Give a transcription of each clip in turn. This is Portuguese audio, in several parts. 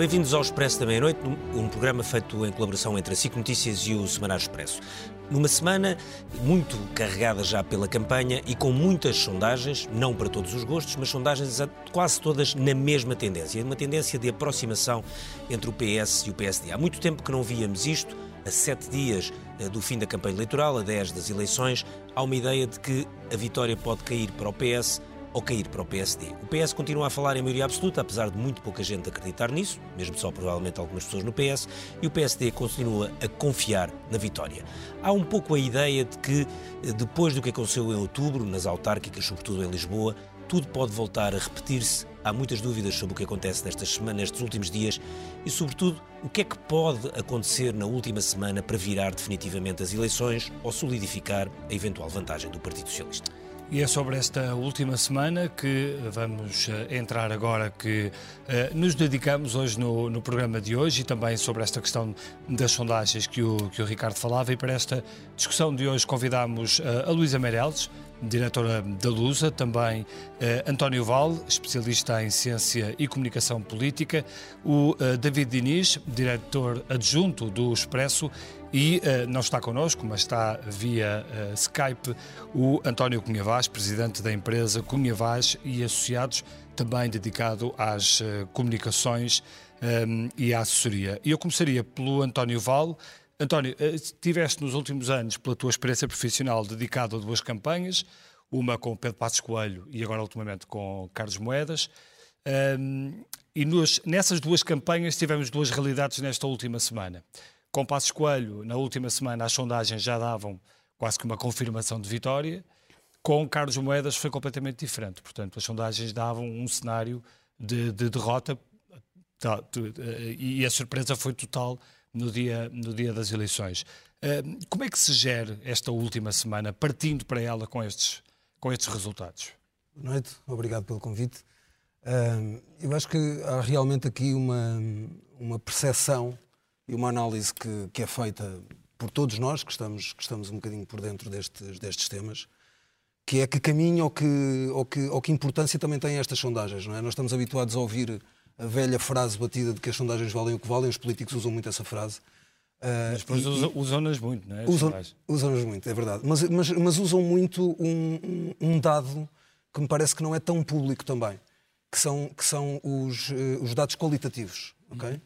Bem-vindos ao Expresso da Meia-Noite, um programa feito em colaboração entre a SIC Notícias e o Semanário Expresso. Numa semana muito carregada já pela campanha e com muitas sondagens, não para todos os gostos, mas sondagens quase todas na mesma tendência, uma tendência de aproximação entre o PS e o PSD. Há muito tempo que não víamos isto, a sete dias eh, do fim da campanha eleitoral, a dez das eleições, há uma ideia de que a vitória pode cair para o PS ou cair para o PSD. O PS continua a falar em maioria absoluta, apesar de muito pouca gente acreditar nisso, mesmo só provavelmente algumas pessoas no PS, e o PSD continua a confiar na vitória. Há um pouco a ideia de que, eh, depois do que aconteceu em outubro, nas autárquicas, sobretudo em Lisboa, tudo pode voltar a repetir-se. Há muitas dúvidas sobre o que acontece nestas semanas, nestes últimos dias e, sobretudo, o que é que pode acontecer na última semana para virar definitivamente as eleições ou solidificar a eventual vantagem do Partido Socialista. E é sobre esta última semana que vamos eh, entrar agora, que uh, nos dedicamos hoje no, no, programa de hoje e também sobre esta questão das sondagens que o, que o Ricardo falava. E para esta discussão de hoje convidamos uh, a Luísa Meireles, diretora da Lusa, também António Val, especialista em Ciência e Comunicação Política, o David Diniz, diretor adjunto do Expresso, e eh, não está connosco, mas está via eh, Skype, o António Cunha Vaz, presidente da empresa Cunha Vaz e Associados, também dedicado às eh, comunicações eh, e à assessoria. E eu começaria pelo António Val, António, tiveste nos últimos anos, pela tua experiência profissional, dedicado a duas campanhas, uma com Pedro Passos Coelho e agora ultimamente com Carlos Moedas. Um, e nos, nessas duas campanhas tivemos duas realidades nesta última semana. Com Passos Coelho, na última semana, as sondagens já davam quase que uma confirmação de vitória. Com Carlos Moedas foi completamente diferente. Portanto, as sondagens davam um cenário de, de derrota tá, e a surpresa foi total no dia, no dia das eleições. Como é que se gera esta última semana, partindo para ela com estes, com estes resultados? Boa noite, obrigado pelo convite. Eu acho que há realmente aqui uma, uma percepção e uma análise que, que é feita por todos nós, que estamos, que estamos um bocadinho por dentro destes, destes temas, que é que caminho ou que, ou, que, ou que importância também têm estas sondagens. Não é? Nós estamos habituados a ouvir a velha frase batida de que as sondagens valem o que valem, os políticos usam muito essa frase. Uh, mas depois usam-nas muito, não é? Usam-nas usam muito, é verdade. Mas, mas, mas usam muito um, um, dado que me parece que não é tão público também, que são, que são os, uh, os dados qualitativos. Okay? Uhum.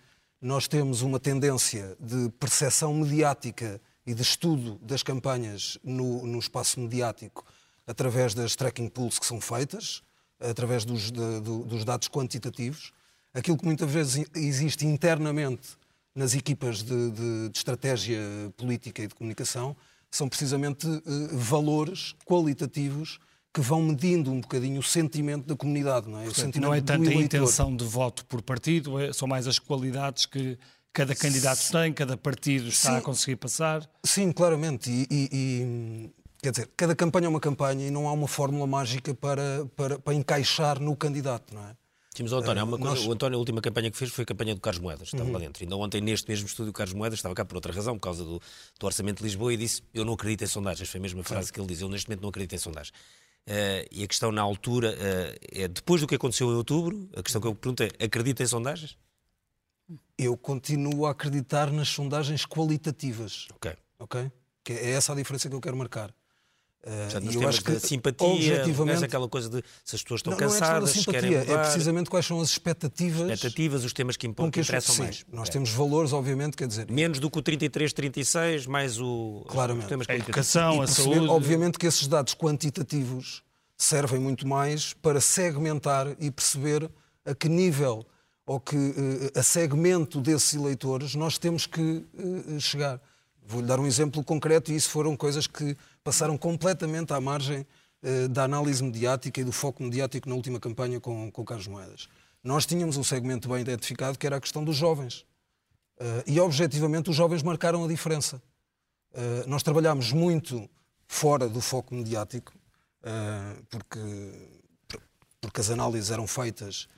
Nós temos uma tendência de percepção mediática e de estudo das campanhas no, no espaço mediático através das tracking pools que são feitas, através dos, de, dos dados quantitativos. Aquilo que muitas vezes existe internamente nas equipas de, de, de estratégia política e de comunicação são precisamente uh, valores qualitativos que vão medindo um bocadinho o sentimento da comunidade, não é? Portanto, não é tanto a intenção de voto por partido, é, são mais as qualidades que cada candidato Sim. tem, cada partido está Sim. a conseguir passar. Sim, claramente. E, e, e, quer dizer, cada campanha é uma campanha e não há uma fórmula mágica para, para, para encaixar no candidato, não é? Tínhamos o António, uma coisa, nós... o António, a última campanha que fez foi a campanha do Carlos Moedas, estava uhum. lá dentro. Ainda ontem, neste mesmo estúdio, o Carlos Moedas estava cá por outra razão, por causa do, do Orçamento de Lisboa, e disse: Eu não acredito em sondagens. Foi a mesma frase que ele diz: Eu neste momento não acredito em sondagens. Uh, e a questão na altura uh, é: depois do que aconteceu em outubro, a questão que eu pergunto é: acredita em sondagens? Eu continuo a acreditar nas sondagens qualitativas. Ok. Ok? Que é essa a diferença que eu quero marcar. Portanto, eu acho que simpatia, objetivamente, aquela coisa de se as pessoas estão não, cansadas, não é querem mudar. É precisamente quais são as expectativas. Expectativas, os temas que importam, que interessam sim, mais. Nós é. temos valores, obviamente, quer dizer. Menos do que o 33, 36, mais o. Claramente. Os temas a educação, a saúde. Obviamente que esses dados quantitativos servem muito mais para segmentar e perceber a que nível ou que uh, a segmento desses eleitores nós temos que uh, chegar. Vou-lhe dar um exemplo concreto e isso foram coisas que passaram completamente à margem eh, da análise mediática e do foco mediático na última campanha com, com Carlos Moedas. Nós tínhamos um segmento bem identificado que era a questão dos jovens. Uh, e, objetivamente, os jovens marcaram a diferença. Uh, nós trabalhámos muito fora do foco mediático, uh, porque, porque as análises eram feitas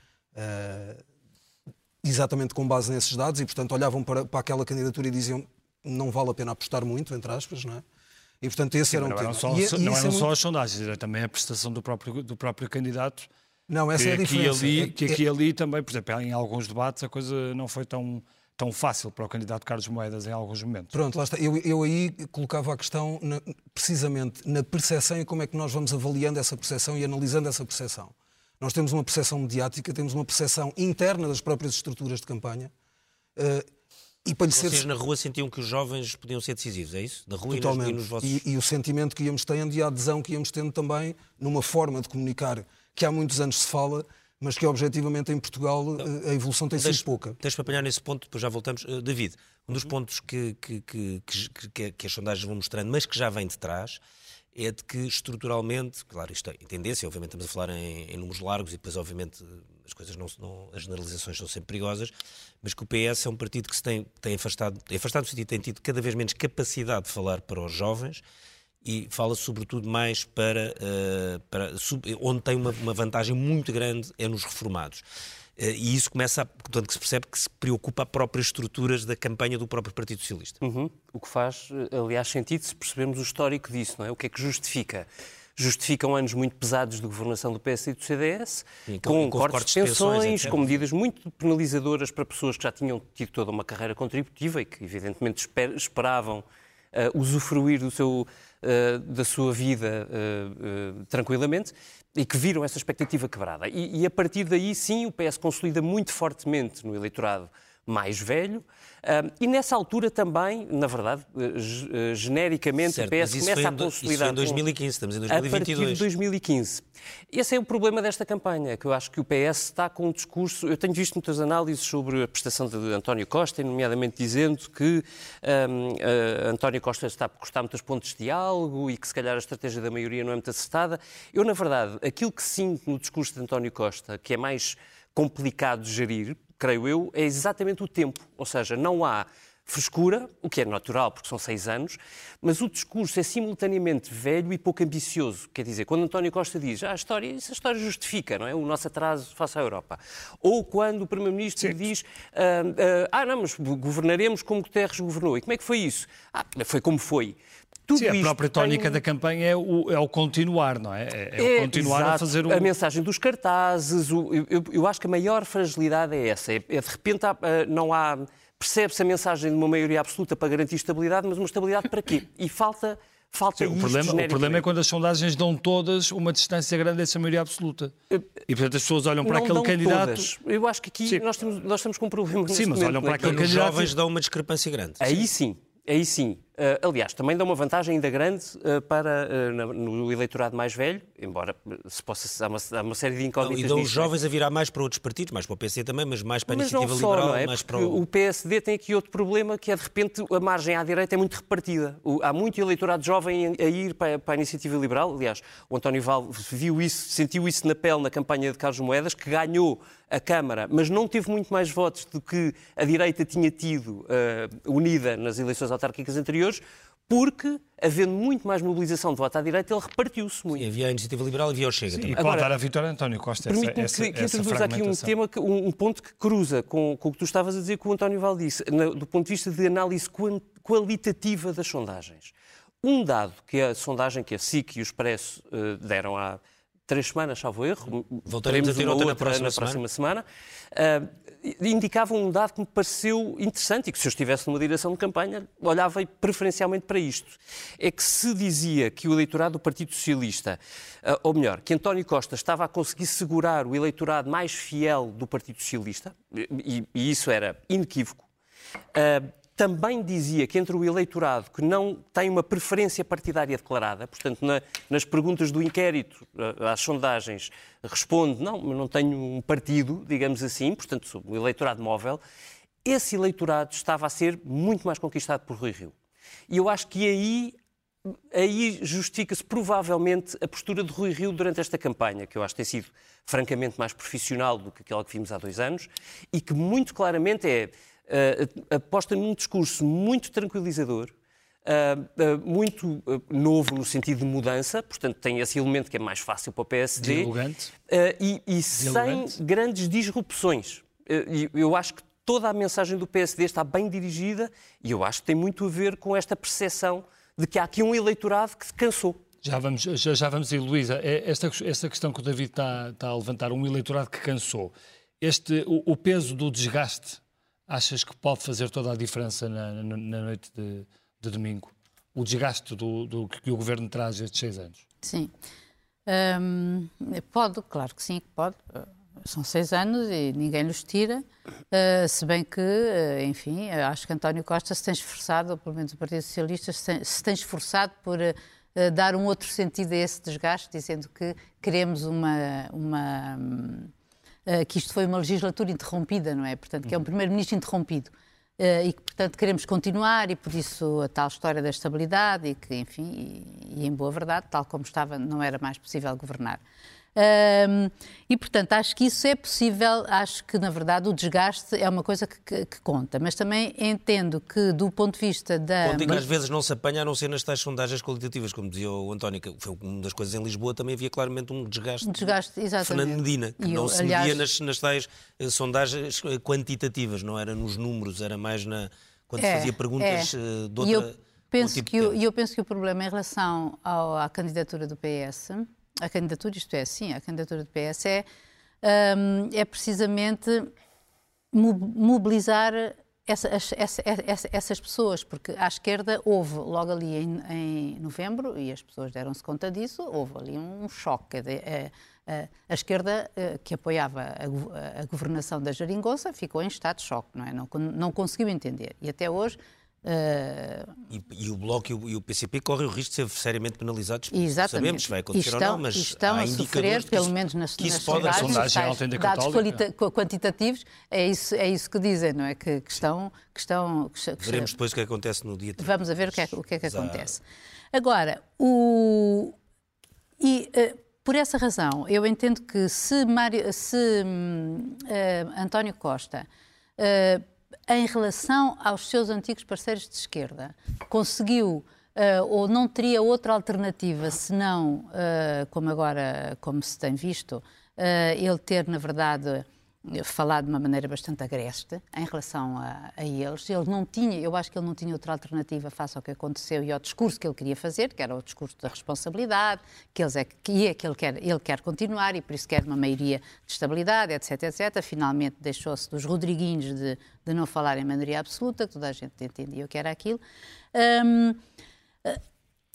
exatamente com base nesses dados e, portanto, olhavam para, para aquela candidatura e diziam não vale a pena apostar muito, entre aspas, não é? E, portanto, esse Sim, era um tema. Não, só, e, não eram é só muito... as sondagens, era também a prestação do próprio, do próprio candidato Não, essa que é a diferença. Ali, É- que aqui e ali também, por exemplo, em alguns debates a coisa não foi tão, tão fácil para o candidato Carlos Moedas em alguns momentos. Pronto, lá está. Eu, eu aí colocava a questão na- precisamente na percepção e como é que nós vamos avaliando essa percepção e analisando essa percepção. Nós temos uma percepção mediática, temos uma percepção interna das próprias estruturas de campanha. eh, e para ser Vocês na rua sentiam que os jovens podiam ser decisivos, é isso? Na rua e nos, Totalmente. e nos vossos... E, e o sentimento que íamos tendo e a adesão que íamos tendo também numa forma de comunicar que há muitos anos se fala, mas que objetivamente em Portugal eh, a evolução tem sido pouca. Deixa-me apanhar nesse ponto, depois já voltamos. Uh, David, um dos pontos que, que, que, que, que- que as sondagens vão mostrando, mas que já vem de trás, é de que estruturalmente, claro, isto é em tendência, obviamente estamos a falar em, em números largos e depois, obviamente, as coisas não, não- as generalizações são sempre perigosas, mas que o PS é um partido que se tem, tem afastado, afastado no sentido, tem tido cada vez menos capacidade de falar para os jovens e fala sobretudo mais para, eh, para sub- onde tem uma, uma vantagem muito grande é nos reformados. Eh, e isso começa, a, portanto, que se percebe que se preocupa a próprias estruturas da campanha do próprio Partido Socialista. Uhum. O que faz, eh, aliás, sentido se percebermos o histórico disso, não é? O que é que justifica? Justificam anos muito pesados de governação do PS e do CDS, Sim, com, com cortes, cortes de pensões, com medidas muito penalizadoras para pessoas que já tinham tido toda uma carreira contributiva e que, evidentemente, esper- esperavam eh, usufruir do seu, eh, da sua vida eh, tranquilamente e que viram essa expectativa quebrada. E, e a partir daí, sim, o PS consolida muito fortemente no eleitorado mais velho. e nessa altura também, na verdade, eh, genericamente, Certo, o PS começa a consolidar. Isso foi em com- 2015, estamos em a partir de 2022. 2015. Esse é o problema desta campanha, que eu acho que o PS está com um discurso. Eu tenho visto muitas análises sobre a prestação de António Costa, nomeadamente dizendo que hum, eh, António Costa está a cortar muitos pontos de diálogo e que se calhar a estratégia da maioria não é muito acertada. Eu, na verdade, aquilo que sinto no discurso de António Costa, que é mais complicado de gerir, creio eu, é exatamente o tempo. Ou seja, não há frescura, o que é natural, porque são seis anos, mas o discurso é simultaneamente velho e pouco ambicioso. Quer dizer, quando António Costa diz ah, a história, isso a história justifica, não é? O nosso atraso face à Europa. Ou quando o Primeiro-Ministro diz ah, ah, ah, não, mas governaremos como Guterres governou. E como é que foi isso? Ah, foi como foi. Tudo Sim, a própria tónica tem- da campanha é o, é o continuar, não é? É, é o continuar a exato. fazer um... A mensagem dos cartazes, o- eu, eu- eu acho que a maior fragilidade é essa. É, é de repente há, ah, não há. Percebe-se a mensagem de uma maioria absoluta para garantir estabilidade, mas uma estabilidade para quê? E falta. Falta Sim, o, problema, o problema é genericamente. quando as sondagens dão todas uma distância grande dessa maioria absoluta. E portanto as pessoas olham para Não aquele dão candidato. todas. Eu acho que aqui nós, temos, nós estamos com um problema Sim, mas olham é? para aquele E os candidato- jovens dão uma discrepância grande. Aí sim, aí sim. Ah, aliás, também dá uma vantagem ainda grande ah, para, na- no eleitorado mais velho, embora se possa, há, uma, há uma série de Não, incógnitas e dão os não é? jovens a virar mais para outros partidos, mais para o PC também, mas mais para a Mas não iniciativa só, liberal, não é? mais para o... o PSD tem aqui outro problema, que é de repente a margem à direita é muito repartida. Há muito eleitorado jovem a ir para, para a iniciativa liberal. Aliás, o António Val viu isso, sentiu isso na pele na campanha de Carlos Moedas, que ganhou a Câmara, mas não teve muito mais votos do que a direita tinha tido eh, unida nas eleições autárquicas anteriores, porque, havendo muito mais mobilização de voto à direita, ele repartiu-se muito. E havia a iniciativa liberal e havia o Chega E também. pode Agora, dar a vitória a António Costa. Essa, Permite-me essa, que, que essa introduza aqui um tema, que- um, um ponto que cruza com, com o que tu estavas a dizer que o António Val disse, na- do ponto de vista de análise qualitativa das sondagens. Um dado que a sondagem que a SIC e o Expresso eh, deram há três semanas, salvo erro, Voltaremos a ter uma outra na próxima próxima semana, eh, indicava um dado que me pareceu interessante e que se eu estivesse numa direção de campanha olhava preferencialmente para isto. É que se dizia que o eleitorado do Partido Socialista, eh, ou melhor, que António Costa estava a conseguir segurar o eleitorado mais fiel do Partido Socialista, e, e isso era inequívoco, Uh, também dizia que entre o eleitorado que não tem uma preferência partidária declarada, portanto, na- nas perguntas do inquérito, uh, às sondagens, responde: não, não tenho um partido, digamos assim, portanto, sou um eleitorado móvel. Esse eleitorado estava a ser muito mais conquistado por Rui Rio. E eu acho que aí aí justifica-se provavelmente a postura de Rui Rio durante esta campanha, que eu acho que tem sido francamente mais profissional do que aquela que vimos há dois anos, e que muito claramente é eh, aposta num discurso muito tranquilizador, eh, eh, muito eh, novo no sentido de mudança, portanto tem esse elemento que é mais fácil para o PSD, Dialogante. eh, e, e sem Dialogante. grandes disrupções. Eh, eu acho que toda a mensagem do PSD está bem dirigida e eu acho que tem muito a ver com esta percepção de que há aqui um eleitorado que se cansou. Já vamos, já, já vamos ir, Luísa. É, esta, esta questão que o David está, está a levantar, um eleitorado que cansou, este, o, o, peso do desgaste, achas que pode fazer toda a diferença na, na, na noite de, de, domingo? O desgaste do, do, que o Governo traz estes seis anos? Sim. Um, pode, claro que sim, pode. São seis anos e ninguém nos tira, uh, se bem que, uh, enfim, acho que António Costa se tem esforçado, ou pelo menos o Partido Socialista, se tem, se tem esforçado por uh, dar um outro sentido a esse desgaste, dizendo que queremos uma. uma que isto foi uma legislatura interrompida, não é? Portanto, que é um uhum. primeiro-ministro interrompido. Uh, e que, portanto, queremos continuar e por isso a tal história da estabilidade e que, enfim, e, e, em boa verdade, tal como estava, não era mais possível governar. Um, e, portanto, acho que isso é possível, acho que, na verdade, o desgaste é uma coisa que, que, que conta, mas também entendo que, do ponto de vista da... Em que às vezes não se apanha, a não ser nas tais sondagens qualitativas, como dizia o António, que foi uma das coisas em Lisboa, também havia claramente um desgaste. Um desgaste, exatamente. Fernando Medina, que e não eu, se aliás... media nas, nas tais eh, sondagens eh, quantitativas, não era nos números, era mais na... quando é, fazia perguntas é. Eh, de outra... E eu penso, tipo que o, eu penso que o problema em relação ao, à candidatura do PS a candidatura, isto é, sim, a candidatura do PS é, um, é precisamente mobilizar essa, essa, essa, essas pessoas, porque à esquerda houve, logo ali em, em novembro, e as pessoas deram-se conta disso, houve ali um choque. A, a, a esquerda eh, que apoiava a, a, governação da Jeringonça ficou em estado de choque, não é? Não, não conseguiu entender. E até hoje Uh... E, e, o Bloco e o, e o, PCP correm o risco de ser seriamente penalizados. Exatamente. Sabemos se vai acontecer estão, ou não, mas estão a sofrer, pelo menos nas, que nas sondagens, dados quantitativos, é isso, é isso que dizem, não é? Que, que estão, que estão que, Veremos depois o que acontece no dia 30. Vamos ver o que é, o que, é que acontece. Agora, o... E, uh, por essa razão, eu entendo que se, Mário, se uh, António Costa uh, em relação aos seus antigos parceiros de esquerda, conseguiu uh, ou não teria outra alternativa senão, uh, como agora, como se tem visto, uh, ele ter, na verdade, falar de uma maneira bastante agreste em relação a, a, eles. Ele não tinha, eu acho que ele não tinha outra alternativa face ao que aconteceu e ao discurso que ele queria fazer, que era o discurso da responsabilidade, que, eles é, que, é, que ele, quer, ele quer continuar e por isso quer uma maioria de estabilidade, etc, etc. Finalmente deixou-se dos Rodriguinhos de, de não falar em maioria absoluta, que toda a gente entendia o que era aquilo. Um,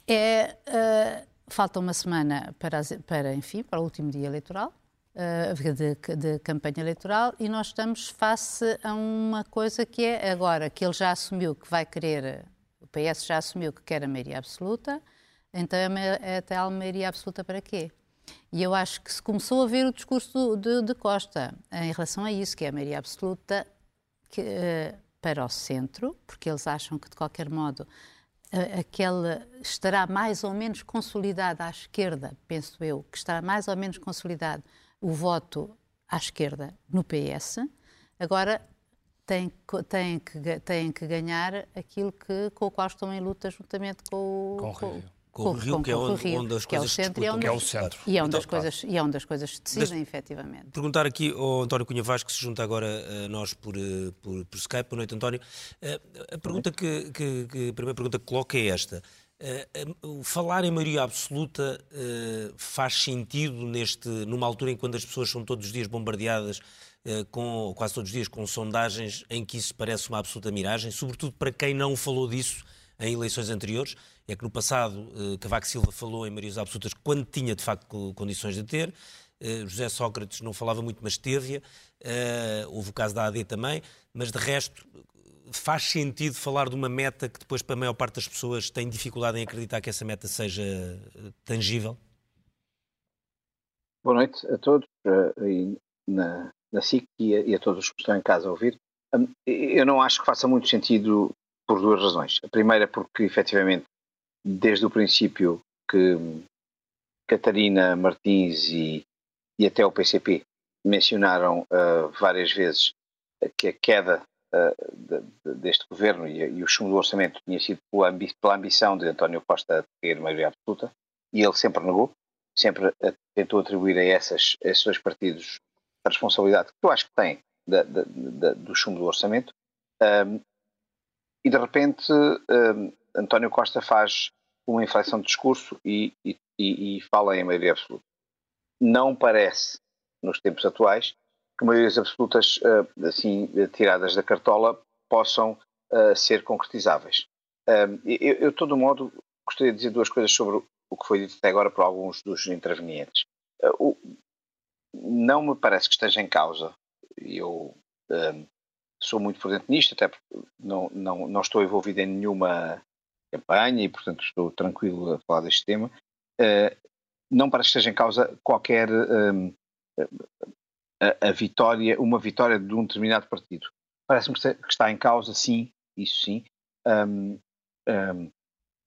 é, uh, falta uma semana para, para, enfim, para o último dia eleitoral. Eh, de, de, campanha eleitoral e nós estamos face a uma coisa que é agora que ele já assumiu que vai querer, o PS já assumiu que quer a maioria absoluta, então é a tal maioria absoluta para quê? E eu acho que se começou a ver o discurso de, de Costa em relação a isso, que é a maioria absoluta que, uh, para o centro, porque eles acham que de qualquer modo uh, aquele estará mais ou menos consolidado à esquerda, penso eu, que estará mais ou menos consolidado o voto à esquerda no PS, agora têm, têm, que, têm que ganhar aquilo que, com o qual estão em luta juntamente com o, com o Rio. Com, com o Rio, que é onde, Rio, onde as que coisas é o centro, e é onde, é o centro. E é onde, então, as coisas, e é onde as coisas se decidem, Deixe efetivamente. Perguntar aqui ao António Cunha Vaz, que se junta agora a nós por, eh, por, por Skype. Boa noite, António. Eh, a pergunta que, que, que, a primeira pergunta que coloco é esta. Uh, falar em maioria absoluta uh, faz sentido neste, numa altura em quando as pessoas são todos os dias bombardeadas uh, com, quase todos os dias, com sondagens em que isso parece uma absoluta miragem, sobretudo para quem não falou disso em eleições anteriores. É que no passado Cavaco Silva falou em maiorias absolutas quando tinha de facto condições de ter. José Sócrates não falava muito, mas teve. houve o caso da AD também, mas de resto faz sentido falar de uma meta que depois para a maior parte das pessoas tem dificuldade em acreditar que essa meta seja eh, tangível? Boa noite a todos uh, na, na SIC e a, e a, todos os que estão em casa a ouvir. Um, eu não acho que faça muito sentido por duas razões. A primeira porque, efetivamente, desde o princípio que Catarina Martins e, e até o PCP mencionaram uh, várias vezes que a queda de, de, deste governo e, e, o chumbo do orçamento tinha sido pela, ambi pela ambição de António Costa ter maioria absoluta e ele sempre negou, sempre tentou atribuir a, essas, a esses dois partidos a responsabilidade que eu acho que tem da, da, do chumbo do orçamento um, e de repente um, António Costa faz uma inflexão de discurso e, e, e, fala em maioria absoluta. Não parece, nos tempos atuais, maiorias absolutas, assim, tiradas da cartola, possam ser concretizáveis. Eu, eu, de todo modo, gostaria de dizer duas coisas sobre o que foi dito até agora por alguns dos intervenientes. Não me parece que esteja em causa, e eu sou muito por dentro nisto, até porque não, não, não estou envolvido em nenhuma campanha e, portanto, estou tranquilo a falar deste tema. Uh, não parece que esteja em causa qualquer um, a, vitória, uma vitória de um determinado partido. Parece-me que está em causa, sim, isso sim, um, um,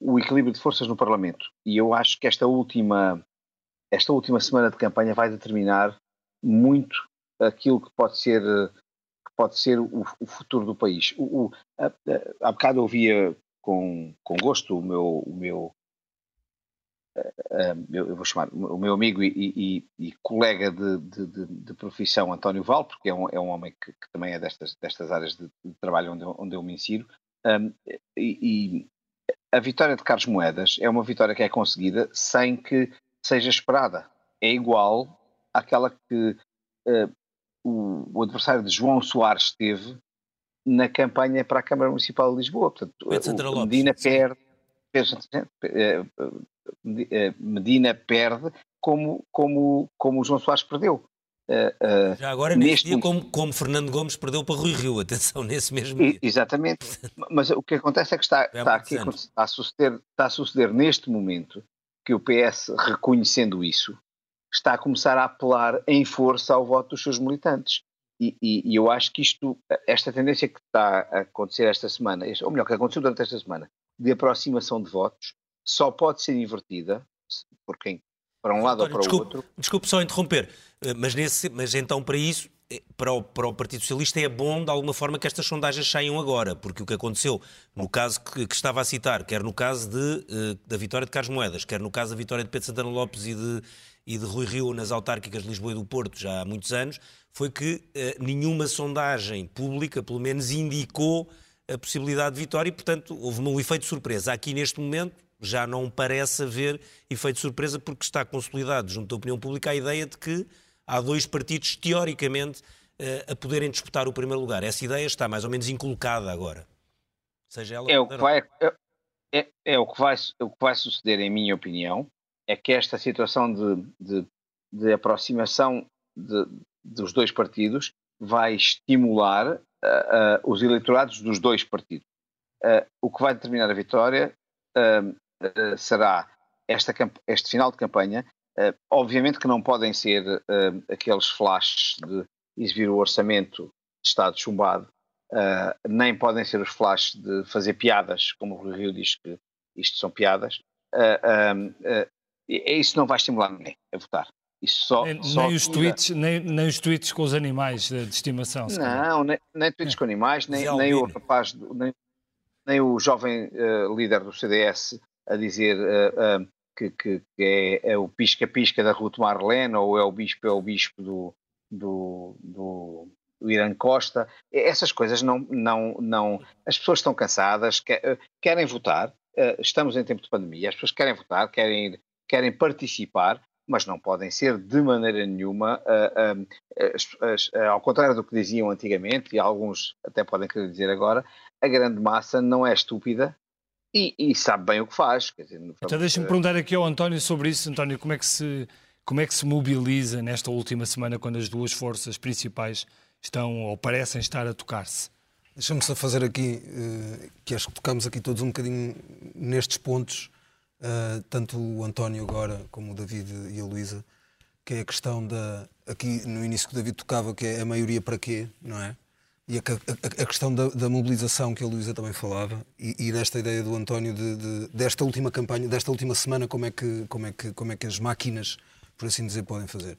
o equilíbrio de forças no Parlamento. E eu acho que esta última, esta última semana de campanha vai determinar muito aquilo que pode ser pode ser o, o futuro do país. O, o, a, a, há bocado ouvia com, com gosto o meu, o meu eu vou chamar o meu amigo e, e, e colega de, de, de, profissão António Val, porque é um, é um homem que, que também é destas, destas áreas de, de trabalho onde eu, onde eu me insiro, um, e, e, a vitória de Carlos Moedas é uma vitória que é conseguida sem que seja esperada. É igual àquela que uh, o, o, adversário de João Soares teve na campanha para a Câmara Municipal de Lisboa. Portanto, o, Medina perde, eh, eh, Medina perde como, como, como o João Soares perdeu. Uh, uh, Já agora, neste dia, como, como, Fernando Gomes perdeu para Rui Rio, atenção, nesse mesmo dia. Exatamente. Mas o que acontece é que está, é está aqui, está a, suceder, está a suceder neste momento que o PS, reconhecendo isso, está a começar a apelar em força ao voto dos seus militantes. E, e, e, eu acho que isto, esta tendência que está a acontecer esta semana, ou melhor, que aconteceu durante esta semana, de aproximação de votos, só pode ser invertida por quem? Para um lado ou para desculpe, o outro. Desculpe só interromper, eh, mas, nesse, mas então para isso eh, para o, para o, Partido Socialista é bom, de alguma forma, que estas sondagens saiam agora, porque o que aconteceu no caso que, que estava a citar, quer no caso de, uh, da vitória de Carlos Moedas, quer no caso da vitória de Pedro Santana Lopes e de, e de Rui Rio nas autárquicas de Lisboa e do Porto já há muitos anos, foi que uh, nenhuma sondagem pública, pelo menos, indicou a possibilidade de vitória e, portanto, houve um efeito surpresa. Aqui, neste momento, já não parece haver efeito surpresa porque está consolidado junto da opinião pública a ideia de que há dois partidos, teoricamente, uh, a poderem disputar o primeiro lugar. Essa ideia está mais ou menos incolocada agora. Seja ela é o que vai, é, é, é, o que vai, o que vai suceder, em minha opinião, é que esta situação de, de, de aproximação de, dos dois partidos vai estimular uh, uh, os eleitorados dos dois partidos. Uh, o que vai determinar a vitória será esta, este final de campanha. obviamente que não podem ser aqueles flashes de exibir o orçamento de Estado chumbado, nem podem ser os flashes de fazer piadas, como o Rio diz que isto são piadas. Uh, é isso não vai estimular ninguém a votar. Isso só, nem, só nem os tweets, nem, nem, os tweets com os animais de, de estimação. Não, nem, nem, tweets é. com animais, nem, nem o rapaz, nem, nem o jovem uh, líder do CDS a dizer uh, uh, que, que, que é, é, o pisca-pisca da Ruth Marlene ou é o bispo, é o bispo do, do, do, do Irã Costa. Essas coisas não, não, não. As pessoas estão cansadas, querem votar. estamos em tempo de pandemia, as pessoas querem votar, querem ir querem participar, mas não podem ser de maneira nenhuma, uh, uh, uh, ao contrário do que diziam antigamente, e alguns até podem querer dizer agora, a grande massa não é estúpida e, e sabe bem o que faz. Dizer, então deixa-me perguntar aqui ao António sobre isso. António, como é que se, como é que se mobiliza nesta última semana quando as duas forças principais estão ou parecem estar a tocar-se? Deixa-me só fazer aqui, eh, que acho que tocamos aqui todos um bocadinho nestes pontos, uh, tanto o António agora como o David e a Luísa, que é a questão da. Aqui no início que o David tocava, que é a maioria para quê, não é? E a, a, a questão da, da, mobilização que a Luísa também falava, e, e, desta ideia do António de, de, desta última campanha, desta última semana, como é, que, como, é que, como é que as máquinas, por assim dizer, podem fazer.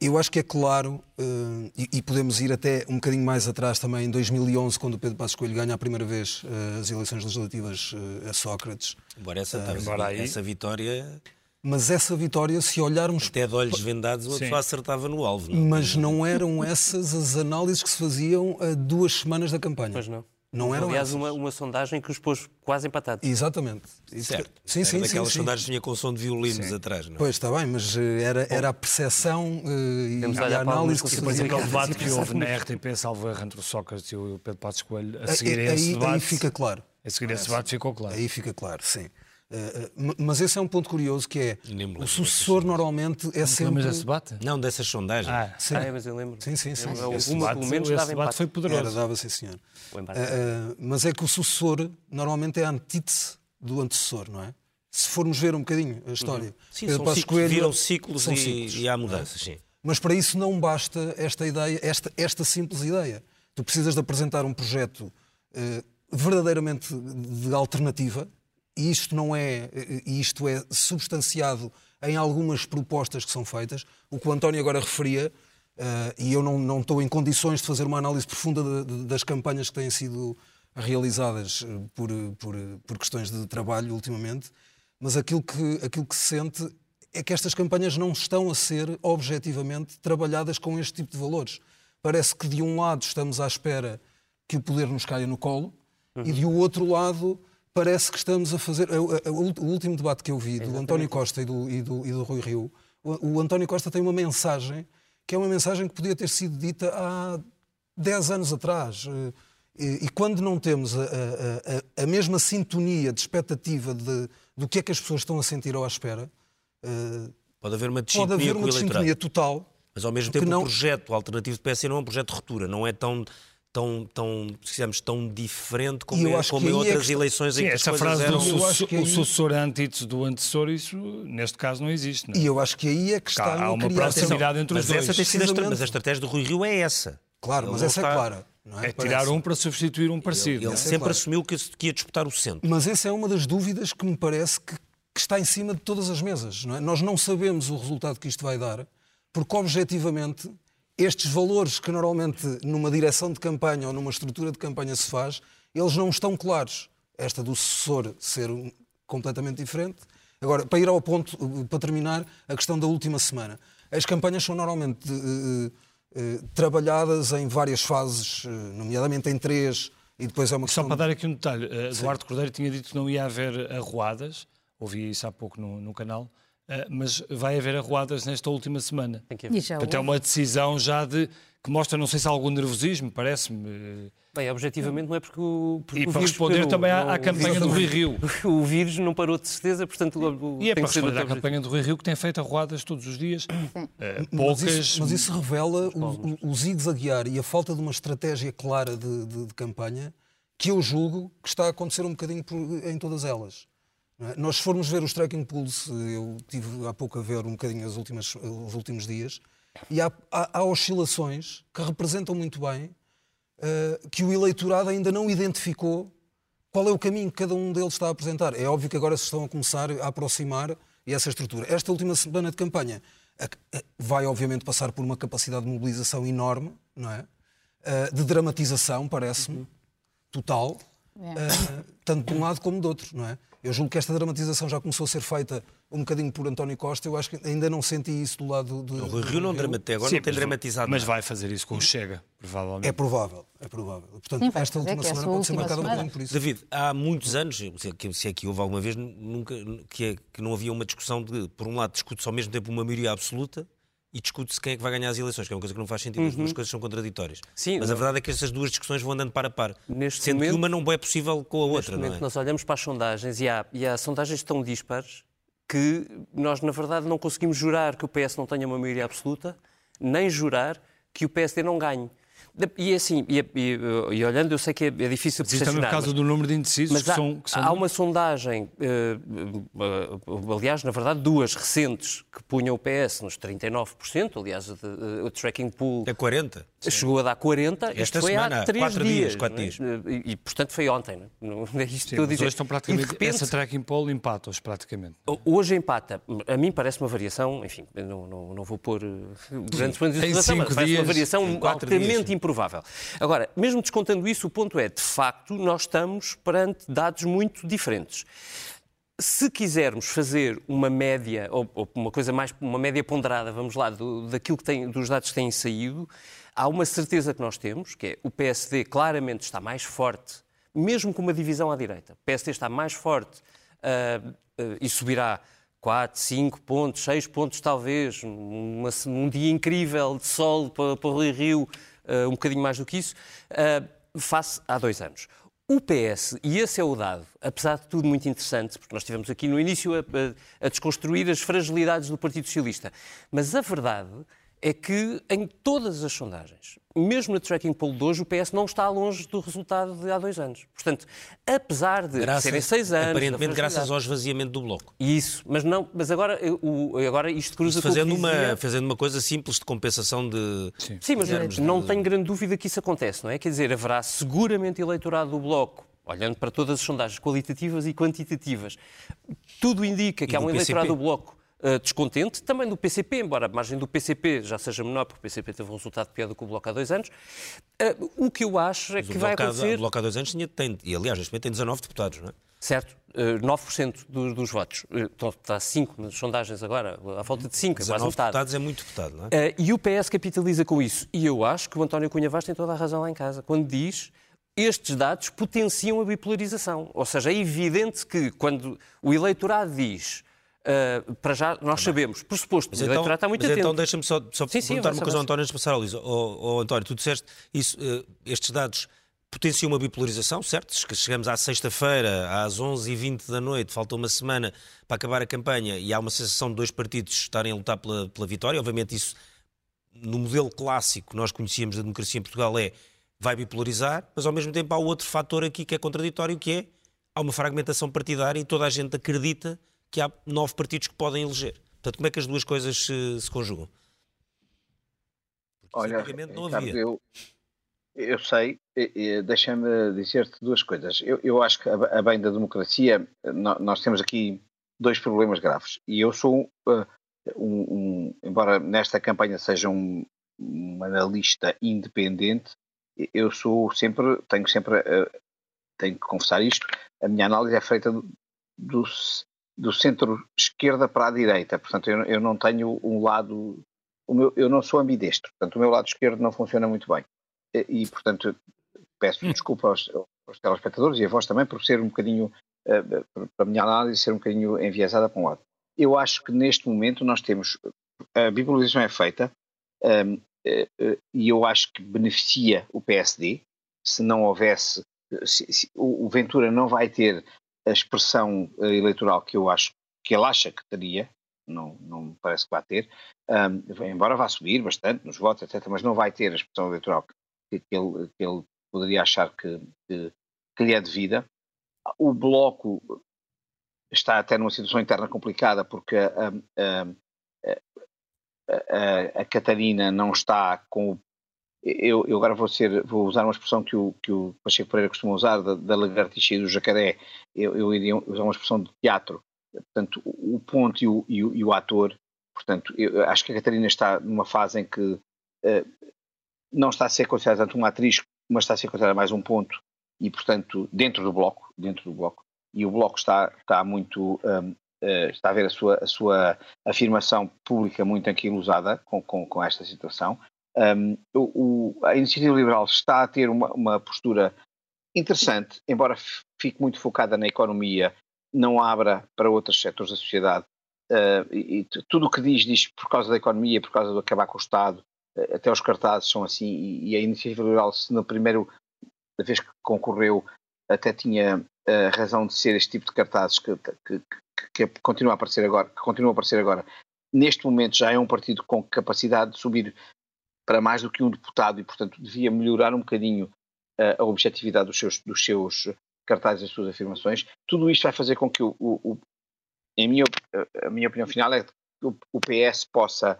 Eu acho que é claro, uh, e, e, podemos ir até um bocadinho mais atrás também, em 2011, quando o Pedro Passos Coelho ganha a primeira vez uh, as eleições legislativas uh, a Sócrates. Embora essa, embora essa vitória mas essa vitória, se olharmos. Até de olhos vendados, uma pessoa acertava no alvo. Não? Mas não eram essas as análises que se faziam a duas semanas da campanha. Pois não. Não eram Aliás, essas. uma, uma sondagem que os pôs quase empatados. Exatamente. Certo. Sim, Era sim, sim. daquelas sim. sondagens que vinha com som de violinos atrás, não é? Pois, está bem, mas eh, era, era a percepção eh, e, Temos e a para análise que se Depois fazia. aquele debate que houve na RTP, salvo erro, entre o Sócrates e o Pedro Passos Coelho, a seguir a Aí, esse aí debate, fica claro. a seguir a esse debate ficou claro. Aí fica claro, sim. Eh, eh, mas esse é um ponto curioso que é o sucessor normalmente é Não sempre. desse debate? Não, dessas sondagens. Ah, Sim, Ah, é, mas eu lembro. sim, sim. sim. Eu- esse uma, debate, pelo menos, esse dava debate foi poderoso. Era, dava, sim, senhor. Eh, mas é que o sucessor normalmente é a antítese do antecessor, não é? Se formos ver um bocadinho a história. Sim, Pedro são ciclos, Coelho- viram ciclos, são e, ciclos. e há mudanças, sim. Mas para isso não basta esta ideia, esta, esta simples ideia. Tu precisas de apresentar um projeto verdadeiramente de alternativa, e isto não é, e isto é substanciado em algumas propostas que são feitas. O que o António agora referia, eh, e eu não, não estou em condições de fazer uma análise profunda de- de- das campanhas que têm sido realizadas eh, por, por, por questões de trabalho ultimamente, mas aquilo que, aquilo que se sente é que estas campanhas não estão a ser objetivamente trabalhadas com este tipo de valores. Parece que de um lado estamos à espera que o poder nos caia no colo e de outro lado parece que estamos a fazer. a- O último debate que eu vi do António Costa e do, e do, e do Rui Rio, o, o António Costa tem uma mensagem que é uma mensagem que podia ter sido dita há 10 anos atrás. Eh, E, e quando não temos a, a- a- a mesma sintonia de expectativa de, do que é que as pessoas estão a sentir ou à espera, eh, Pode haver uma disciplina haver o uma total. Mas ao mesmo tempo não- o projeto alternativo de PS não é um projeto de ruptura, não é tão, tão, tão, digamos, tão diferente como, eu é, acho como que em aí é outras que está- eleições Sim, em que essa frase eram... do su que o aí- sucessor é a antítese do antecessor, isso neste caso não existe. Não é? E eu acho que aí é que está Há a uma proximidade entre os Mas essa dois. tem sido a mas a estratégia do Rui Rio é essa. Claro, Ele mas essa está- é clara. Não é? É tirar Parece. um para substituir um parecido. Ele é? sempre claro. assumiu que, que ia disputar o centro. Mas essa é uma das dúvidas que me parece que, que está em cima de todas as mesas. Não é? Nós não sabemos o resultado que isto vai dar, porque objetivamente estes valores que normalmente numa direção de campanha ou numa estrutura de campanha se faz, eles não estão claros. Esta do sucessor ser um- completamente diferente. Agora, para ir ao ponto, para terminar, a questão da última semana. As campanhas são normalmente eh, eh, trabalhadas em várias fases, eh, nomeadamente em três, e depois é uma Só questão... para dar aqui um detalhe, Eduardo Cordeiro tinha dito que não ia haver arruadas, ouvi isso há pouco no, no canal, mas vai haver arruadas nesta última semana. Tem que haver. Já Portanto, é uma decisão já de que mostra, não sei se há algum nervosismo, parece-me. eh, Bem, objetivamente não é porque o. Porque E o para vírus responder parou. também à, Não, à campanha do Rui Rio. O vírus não parou de certeza, portanto. o- E é tem para responder à campanha do Rui Rio que tem feito arruadas todos os dias. Mas poucas. isso, mas isso revela o, o, o zigue-zaguear e a falta de uma estratégia clara de, de- de campanha que eu julgo que está a acontecer um bocadinho por- em todas elas. É? Nós, formos ver os tracking pools, eu tive há pouco a ver um bocadinho as últimas, os últimos dias, e há, há- há oscilações que representam muito bem eh, que o eleitorado ainda não identificou qual é o caminho que cada um deles está a apresentar. É óbvio que agora se estão a começar a aproximar e essa estrutura. Esta última semana de campanha a- vai, obviamente, passar por uma capacidade de mobilização enorme, não é? Eh, de dramatização, parece-me, total, É. eh, tanto de um lado como do outro, não é? Eu julgo que esta dramatização já começou a ser feita um bocadinho por António Costa. Eu acho que ainda não senti isso do lado de. O Rui Rio não drama- até agora Sim, não tem mas- dramatizado Mas nada. vai fazer isso com o Chega, provavelmente. É provável, é provável. Portanto, Sim, esta última que é semana pode ser marcada um semana. bocadinho por isso. David, há muitos anos, se é que- se é que houve alguma vez, nunca, que, é- que não havia uma discussão de, por um lado, discute-se ao mesmo tempo uma maioria absoluta e discute-se quem é que vai ganhar as eleições, que é uma coisa que não faz sentido, as duas coisas são contraditórias. Sim, Mas a verdade é que essas duas discussões vão andando para a par, Neste sendo momento- que uma não é possível com a outra, não momento é? nós olhamos para as sondagens e há, e há sondagens tão dispares que nós, na verdade, não conseguimos jurar que o PS não tenha uma maioria absoluta, nem jurar que o PSD não ganhe. E assim, e, e- e olhando, eu sei que é, é difícil isso também por percepcionar, causa mas- do número de indecisos mas que há, são. Que são há uma sondagem, eh, eh, aliás, na verdade, duas recentes, que punham o PS nos 39%, aliás, o, o tracking pool É 40. Chegou a dar 40%, Esta isto foi semana, há três quatro dias. dias, é? dias. E, e, portanto, foi ontem. Não, não é isto que Sim, dizer. hoje estão E, praticamente. repente, Essa tracking poll empata-os praticamente. Hoje empata. A mim parece uma variação, enfim, não, não, não vou pôr eh, grandes pontos de situação, mas cinco parece uma dias, variação altamente dias. improvável. Agora, mesmo descontando isso, o ponto é, de facto, nós estamos perante dados muito diferentes. Se quisermos fazer uma média, ou, ou uma coisa mais, uma média ponderada, vamos lá, do, daquilo que tem, dos dados que têm saído, Há uma certeza que nós temos, que é o PSD claramente está mais forte, mesmo com uma divisão à direita. O PSD está mais forte uh, uh, e subirá 4, 5 pontos, 6 pontos talvez, uma, um dia incrível de sol para, para o Rio uh, um bocadinho mais do que isso, face há dois anos. O PS, e esse é o dado, apesar de tudo muito interessante, porque nós estivemos aqui no início a, a, a desconstruir as fragilidades do Partido Socialista, mas a verdade é que em todas as sondagens, mesmo na tracking poll de hoje, o PS não está longe do resultado de há dois anos. Portanto, apesar de graças, serem seis anos... Aparentemente graças ao esvaziamento do Bloco. Isso, mas, não, mas agora, o, agora isto cruza isto fazendo com o uma Fazendo uma coisa simples de compensação de... Sim, Sim mas não de... tenho grande dúvida que isso acontece, não é? Quer dizer, haverá seguramente eleitorado do Bloco olhando para todas as sondagens qualitativas e quantitativas, tudo indica que há um eleitorado do Bloco uh, descontente, também do PCP, embora a margem do PCP já seja menor, porque o PCP teve um resultado pior do que o Bloco há dois anos. Uh, o que eu acho é Mas que vai acontecer... O Bloco há dois anos tinha, tem, e aliás, neste momento tem 19 deputados, não é? Certo, uh, 9% dos, dos votos. Então, está 5 nas sondagens agora, à falta de 5, quase metade. deputados é muito deputado, não é? E o PS capitaliza com isso. E eu acho que o António Cunha Vaz tem toda a razão lá em casa, quando diz estes dados potenciam a bipolarização. Ou seja, é evidente que quando o eleitorado diz Uh, para já, nós Também. sabemos, pressuposto, mas o então, está muito mas atento. Então deixa-me só, só sim, perguntar sim, uma coisa ao António antes de passar ao Luís. Oh, oh, António, tu disseste isso, uh, estes dados potenciam uma bipolarização, certo? Chegamos à sexta-feira, às 11h20 da noite, falta uma semana para acabar a campanha e há uma sensação de dois partidos estarem a lutar pela, pela vitória. Obviamente isso, no modelo clássico que nós conhecíamos da democracia em Portugal, é vai bipolarizar, mas ao mesmo tempo há outro fator aqui que é contraditório, que é há uma fragmentação partidária e toda a gente acredita que há nove partidos que podem eleger. Portanto, como é que as duas coisas se, se conjugam? Porque, Olha, não havia. Eu, eu sei, deixa-me dizer-te duas coisas. Eu, eu, acho que, a bem da democracia, nós temos aqui dois problemas graves. E eu sou, uh, um, um, embora nesta campanha seja um, um, analista independente, eu sou sempre, tenho sempre, uh, tenho que confessar isto, a minha análise é feita do, do, do centro-esquerda para a direita. Portanto, eu, eu não tenho um lado. Meu, eu não sou ambidestro. Portanto, o meu lado esquerdo não funciona muito bem. E, e portanto, peço hum. desculpa aos, aos, telespectadores e a vós também por ser um bocadinho. Uh, para a minha análise, ser um bocadinho enviesada para um lado. Eu acho que neste momento nós temos. A bipolarização é feita um, ehm, uh, eh, uh, e eu acho que beneficia o PSD. Se não houvesse. Se, se, o Ventura não vai ter a expressão eh, eleitoral que eu acho que ele acha que teria, não, não me parece que vai ter, um, embora vá subir bastante nos votos, etc., mas não vai ter a expressão eleitoral que, que, ele, que ele, poderia achar que, que, que lhe é devida. O Bloco está até numa situação interna complicada porque a, a, a, a, Catarina não está com o eu, eu, agora vou, ser, vou usar uma expressão que o, que o Pacheco Pereira costuma usar, da, da lagartixa e do jacaré, eu, eu, iria usar uma expressão de teatro, portanto, o ponto e o, e o, e o ator, portanto, eu acho que a Catarina está numa fase em que uh, não está a ser considerada tanto uma atriz, mas está a ser considerada mais um ponto, e portanto, dentro do bloco, dentro do bloco, e o bloco está, está muito, um, uh, eh, está a ver a sua, a sua afirmação pública muito anquilosada com, com, com esta situação, um, o, a iniciativa liberal está a ter uma, uma, postura interessante, embora fique muito focada na economia, não abra para outros setores da sociedade. Uh, e, e, tudo o que diz, diz por causa da economia, por causa do acabar com o Estado, uh, até os cartazes são assim, e, e, a iniciativa liberal, se na primeira vez que concorreu, até tinha uh, razão de ser este tipo de cartazes que, que, que, que continua a aparecer agora, que continua a aparecer agora, neste momento já é um partido com capacidade de subir para mais do que um deputado e, portanto, devia melhorar um bocadinho uh, a objetividade dos seus, dos seus cartazes das suas afirmações. Tudo isto vai fazer com que, o, o, o minha, a minha opinião final, é que o, o PS possa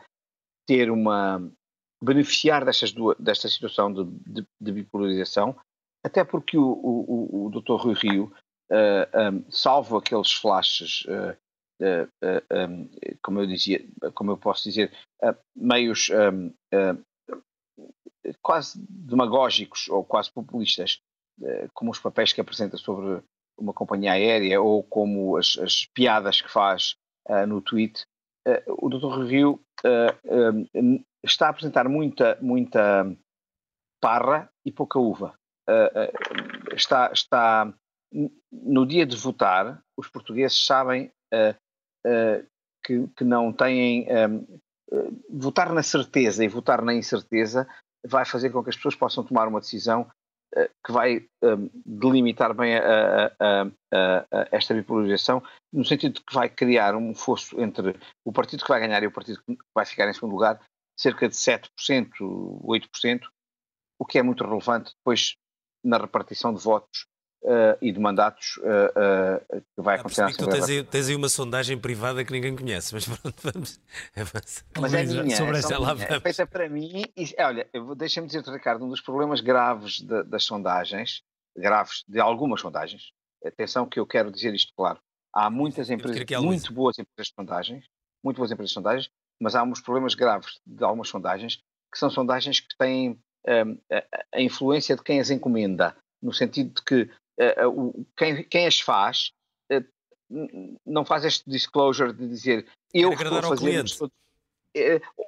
ter uma. beneficiar destas duas, desta situação de, de, de, bipolarização, até porque o, o, o, Dr. Rui Rio, uh, eh, um, salvo aqueles flashes. Uh, Uh, um, como eu dizia, como eu posso dizer, meios quase demagógicos ou quase populistas, eh, como os papéis que apresenta sobre uma companhia aérea ou como as, as piadas que faz uh, no tweet, uh, o Dr. Review uh, está a apresentar muita, muita parra e pouca uva. Está, está no dia de votar, os portugueses sabem que, que, não têm. Um, votar na certeza e votar na incerteza vai fazer com que as pessoas possam tomar uma decisão que vai um, delimitar bem a, a, a, esta bipolarização, no sentido de que vai criar um fosso entre o partido que vai ganhar e o partido que vai ficar em segundo lugar, cerca de 7%, 8%, o que é muito relevante depois na repartição de votos uh, e de mandatos uh, uh, que vai acontecer na Assembleia. Tu tens aí, tens aí uma sondagem privada que ninguém conhece, mas pronto, vamos Mas é minha, sobre é, minha, é feita para mim. E, olha, deixa-me dizer-te, Ricardo, um dos problemas graves de, das sondagens, graves de algumas sondagens, atenção que eu quero dizer isto claro, há muitas empresas, muito boas empresas de sondagens, muito boas empresas de sondagens, mas há uns problemas graves de algumas sondagens, que são sondagens que têm um, a, a, influência de quem as encomenda, no sentido de que uh, uh, quem, quem, as faz uh, não faz este disclosure de dizer eu estou a fazer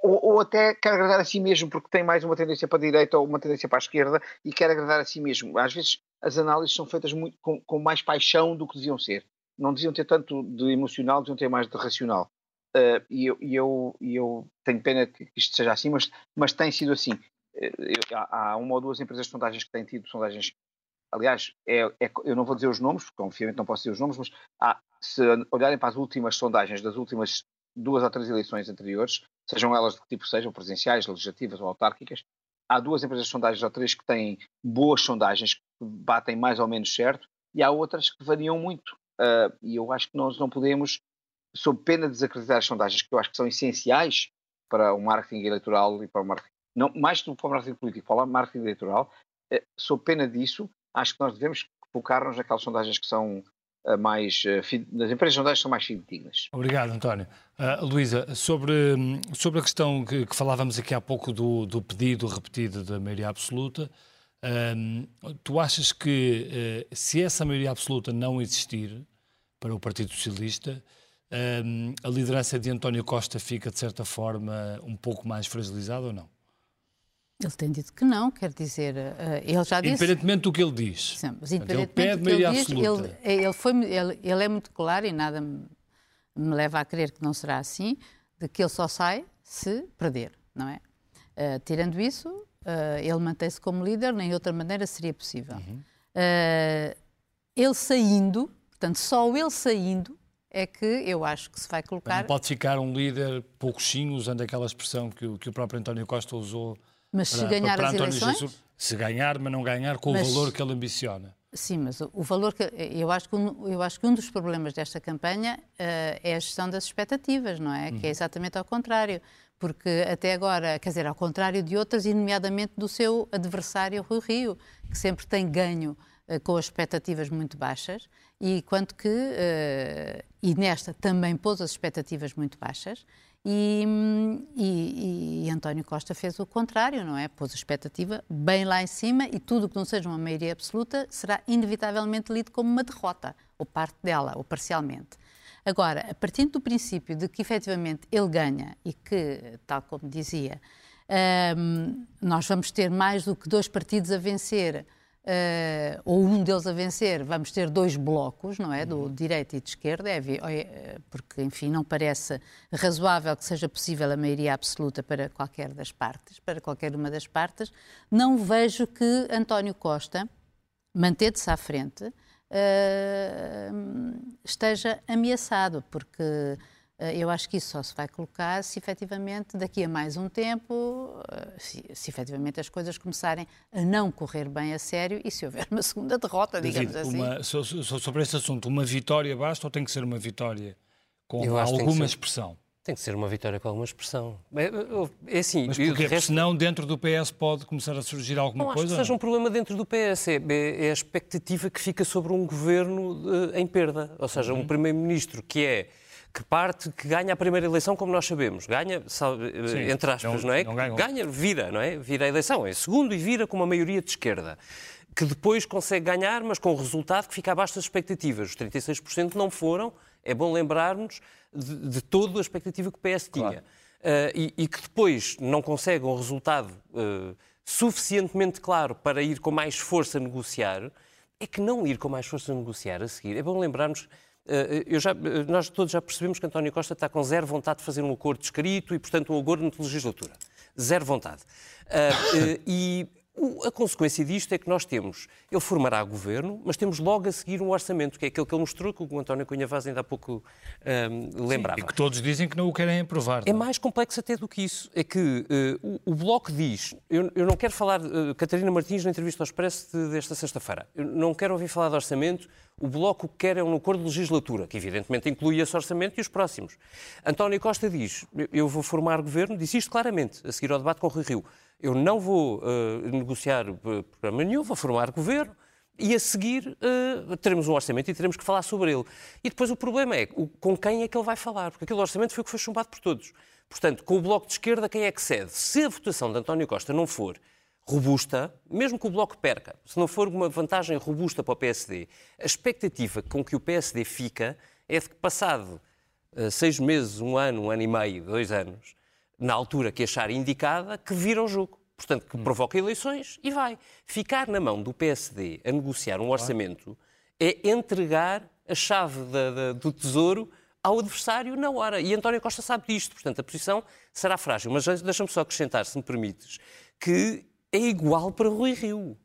ou, ou, até quer agradar a si mesmo porque tem mais uma tendência para a direita ou uma tendência para a esquerda e quer agradar a si mesmo. Às vezes as análises são feitas muito, com, com mais paixão do que deviam ser. Não deviam ter tanto de emocional, deviam ter mais de racional. Uh, e, eu, e, eu, e eu tenho pena que isto seja assim, mas, mas tem sido assim. Uh, há, há uma ou duas empresas de sondagens que têm tido sondagens aliás, é, é, eu não vou dizer os nomes, porque obviamente não posso dizer os nomes, mas há, se olharem para as últimas sondagens das últimas duas ou três eleições anteriores, sejam elas de que tipo sejam, presidenciais, legislativas ou autárquicas, há duas empresas de sondagens ou três que têm boas sondagens, que batem mais ou menos certo, e há outras que variam muito. Uh, e eu acho que nós não podemos, sob pena de desacreditar as sondagens, que eu acho que são essenciais para o marketing eleitoral e para o marketing, não, mais do que para o marketing político, para o marketing eleitoral, uh, sob pena disso, acho que nós devemos focar-nos naquelas sondagens que são uh, mais. Uh, as empresas sondagens são mais fidedignas. Obrigado, António. Uh, Luísa, sobre, sobre a questão que, que, falávamos aqui há pouco do, do pedido repetido da maioria absoluta, tu achas que se essa maioria absoluta não existir para o Partido Socialista, a liderança de António Costa fica, de certa forma, um pouco mais fragilizada ou não? Ele tem dito que não, quer dizer, uh, ele já disse... Independentemente do que ele diz. Sim, mas independentemente ele pede maioria absoluta. Ele, ele, foi, ele, ele, é muito claro e nada me, me, leva a crer que não será assim, de que ele só sai se perder, não é? Uh, tirando isso, uh, ele mantém-se como líder, nem de outra maneira seria possível. Uhum. ele saindo, portanto, só ele saindo, é que eu acho que se vai colocar... Não pode ficar um líder pouquinho, usando aquela expressão que que o próprio António Costa usou mas para, se ganhar para, para as eleições... Jesus, se ganhar, mas não ganhar com mas, o valor que ele ambiciona. Sim, mas o, o valor que... Eu acho que, um, eu acho que um dos problemas desta campanha uh, é a gestão das expectativas, não é? Uhum. Que é uhum. exatamente ao contrário. Porque até agora, quer dizer, ao contrário de outras, e nomeadamente do seu adversário Rui Rio, que sempre tem ganho uh, com as expectativas muito baixas, e quanto que, uh, e nesta também pôs as expectativas muito baixas, e, e, e, António Costa fez o contrário, não é? Pôs a expectativa bem lá em cima e tudo que não seja uma maioria absoluta será inevitavelmente lido como uma derrota, ou parte dela, ou parcialmente. Agora, a partir do princípio de que efetivamente ele ganha e que, tal como dizia, um, nós vamos ter mais do que dois partidos a vencer uh, ou um deles a vencer, vamos ter dois blocos, não é? Do uhum. direita e de esquerda, é, é, porque, enfim, não parece razoável que seja possível a maioria absoluta para qualquer das partes, para qualquer uma das partes. Não vejo que António Costa, mantendo-se à frente, uh, esteja ameaçado, porque eu acho que isso só se vai colocar se efetivamente daqui a mais um tempo, eh, se, se efetivamente as coisas começarem a não correr bem a sério e se houver uma segunda derrota, digamos assim. Uma, sobre este assunto, uma vitória basta ou tem que ser uma vitória com alguma expressão? Tem que ser uma vitória com alguma expressão. É, é assim, Mas porque resto... senão dentro do PS pode começar a surgir alguma não coisa? Não acho que seja um problema dentro do PS. É, é, é a expectativa que fica sobre um governo de, em perda. Ou seja, uhum. um primeiro-ministro que é que parte, que ganha a primeira eleição, como nós sabemos. Ganha, Sim, entre aspas, não, não é? Ganha, vira, não é? Vira a eleição. É segundo e vira com uma maioria de esquerda. Que depois consegue ganhar, mas com o resultado que fica abaixo das expectativas. Os 36% não foram, é bom lembrarmos de, de toda a expectativa que o PS tinha. Claro. Uh, e, e, que depois não consegue um resultado uh, suficientemente claro para ir com mais força negociar, é que não ir com mais força negociar a seguir. É bom lembrarmos eh, já, eh, nós todos já percebemos que António Costa está com zero vontade de fazer um acordo escrito e, portanto, um acordo de legislatura. Zero vontade. Uh, e a consequência disto é que nós temos, ele formará governo, mas temos logo a seguir um orçamento, que é aquele que ele mostrou, que o António Cunha Vaz ainda há pouco um, lembrava. Sim, e que todos dizem que não o querem aprovar. É, é mais complexo até do que isso. É que uh, o, o, Bloco diz, eu, eu não quero falar, uh, Catarina Martins na entrevista ao Expresso de, desta sexta-feira, eu não quero ouvir falar de orçamento, o Bloco quer é um acordo de legislatura, que evidentemente inclui esse orçamento e os próximos. António Costa diz, eu vou formar governo, disse isto claramente, a seguir ao debate com o Rui Rio eu não vou uh, negociar programa nenhum, vou formar governo e a seguir uh, teremos um orçamento e teremos que falar sobre ele. E depois o problema é o, com quem é que ele vai falar, porque aquele orçamento foi o que foi chumbado por todos. Portanto, com o Bloco de Esquerda, quem é que cede? Se a votação de António Costa não for robusta, mesmo que o Bloco perca, se não for uma vantagem robusta para o PSD, a expectativa com que o PSD fica é de que, passado uh, seis meses, um ano, um ano e meio, dois anos, na altura que achar indicada, que vira o jogo. Portanto, que provoca eleições e vai. Ficar na mão do PSD a negociar um orçamento é entregar a chave da, da, do tesouro ao adversário na hora. E António Costa sabe disto, portanto, a posição será frágil. Mas deixa-me só acrescentar, se me permites, que é igual para Rui Rio.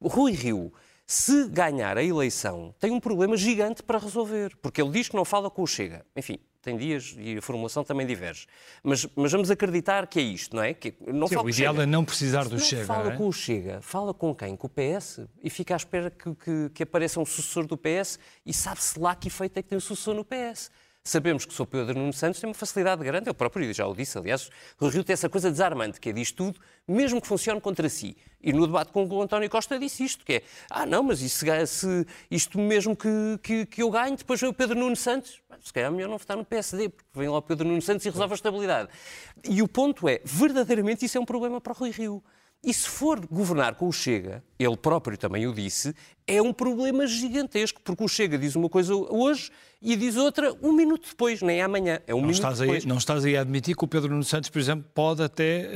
Rui Rio, se ganhar a eleição, tem um problema gigante para resolver, porque ele diz que não fala com o Chega. Enfim, tem dias e a formulação também diverge. Mas, mas vamos acreditar que é isto, não é? Que não Sim, o ideal é não precisar do não Chega. Fala é? com o Chega, fala com quem? Com o PS e fica à espera que, que, que apareça um sucessor do PS e sabe-se lá que efeito é que tem um sucessor no PS. Sabemos que o Sr. Pedro Nuno Santos tem uma facilidade grande, eu próprio já o disse, aliás, o Rio tem essa coisa desarmante, que é diz tudo, mesmo que funcione contra si. E no debate com o António Costa disse isto, que é, ah não, mas isso, se, isto mesmo que, que, que eu ganho, depois vem o Pedro Nuno Santos, se calhar é melhor não votar no PSD, porque vem lá o Pedro Nuno Santos e resolve a estabilidade. E o ponto é, verdadeiramente isso é um problema para o Rui Rio. E se for governar com o Chega, ele próprio também o disse, é um problema gigantesco, porque o Chega diz uma coisa hoje e diz outra um minuto depois, nem amanhã. É um não minuto estás depois. Aí, não estás aí a admitir que o Pedro Nuno Santos, por exemplo, pode até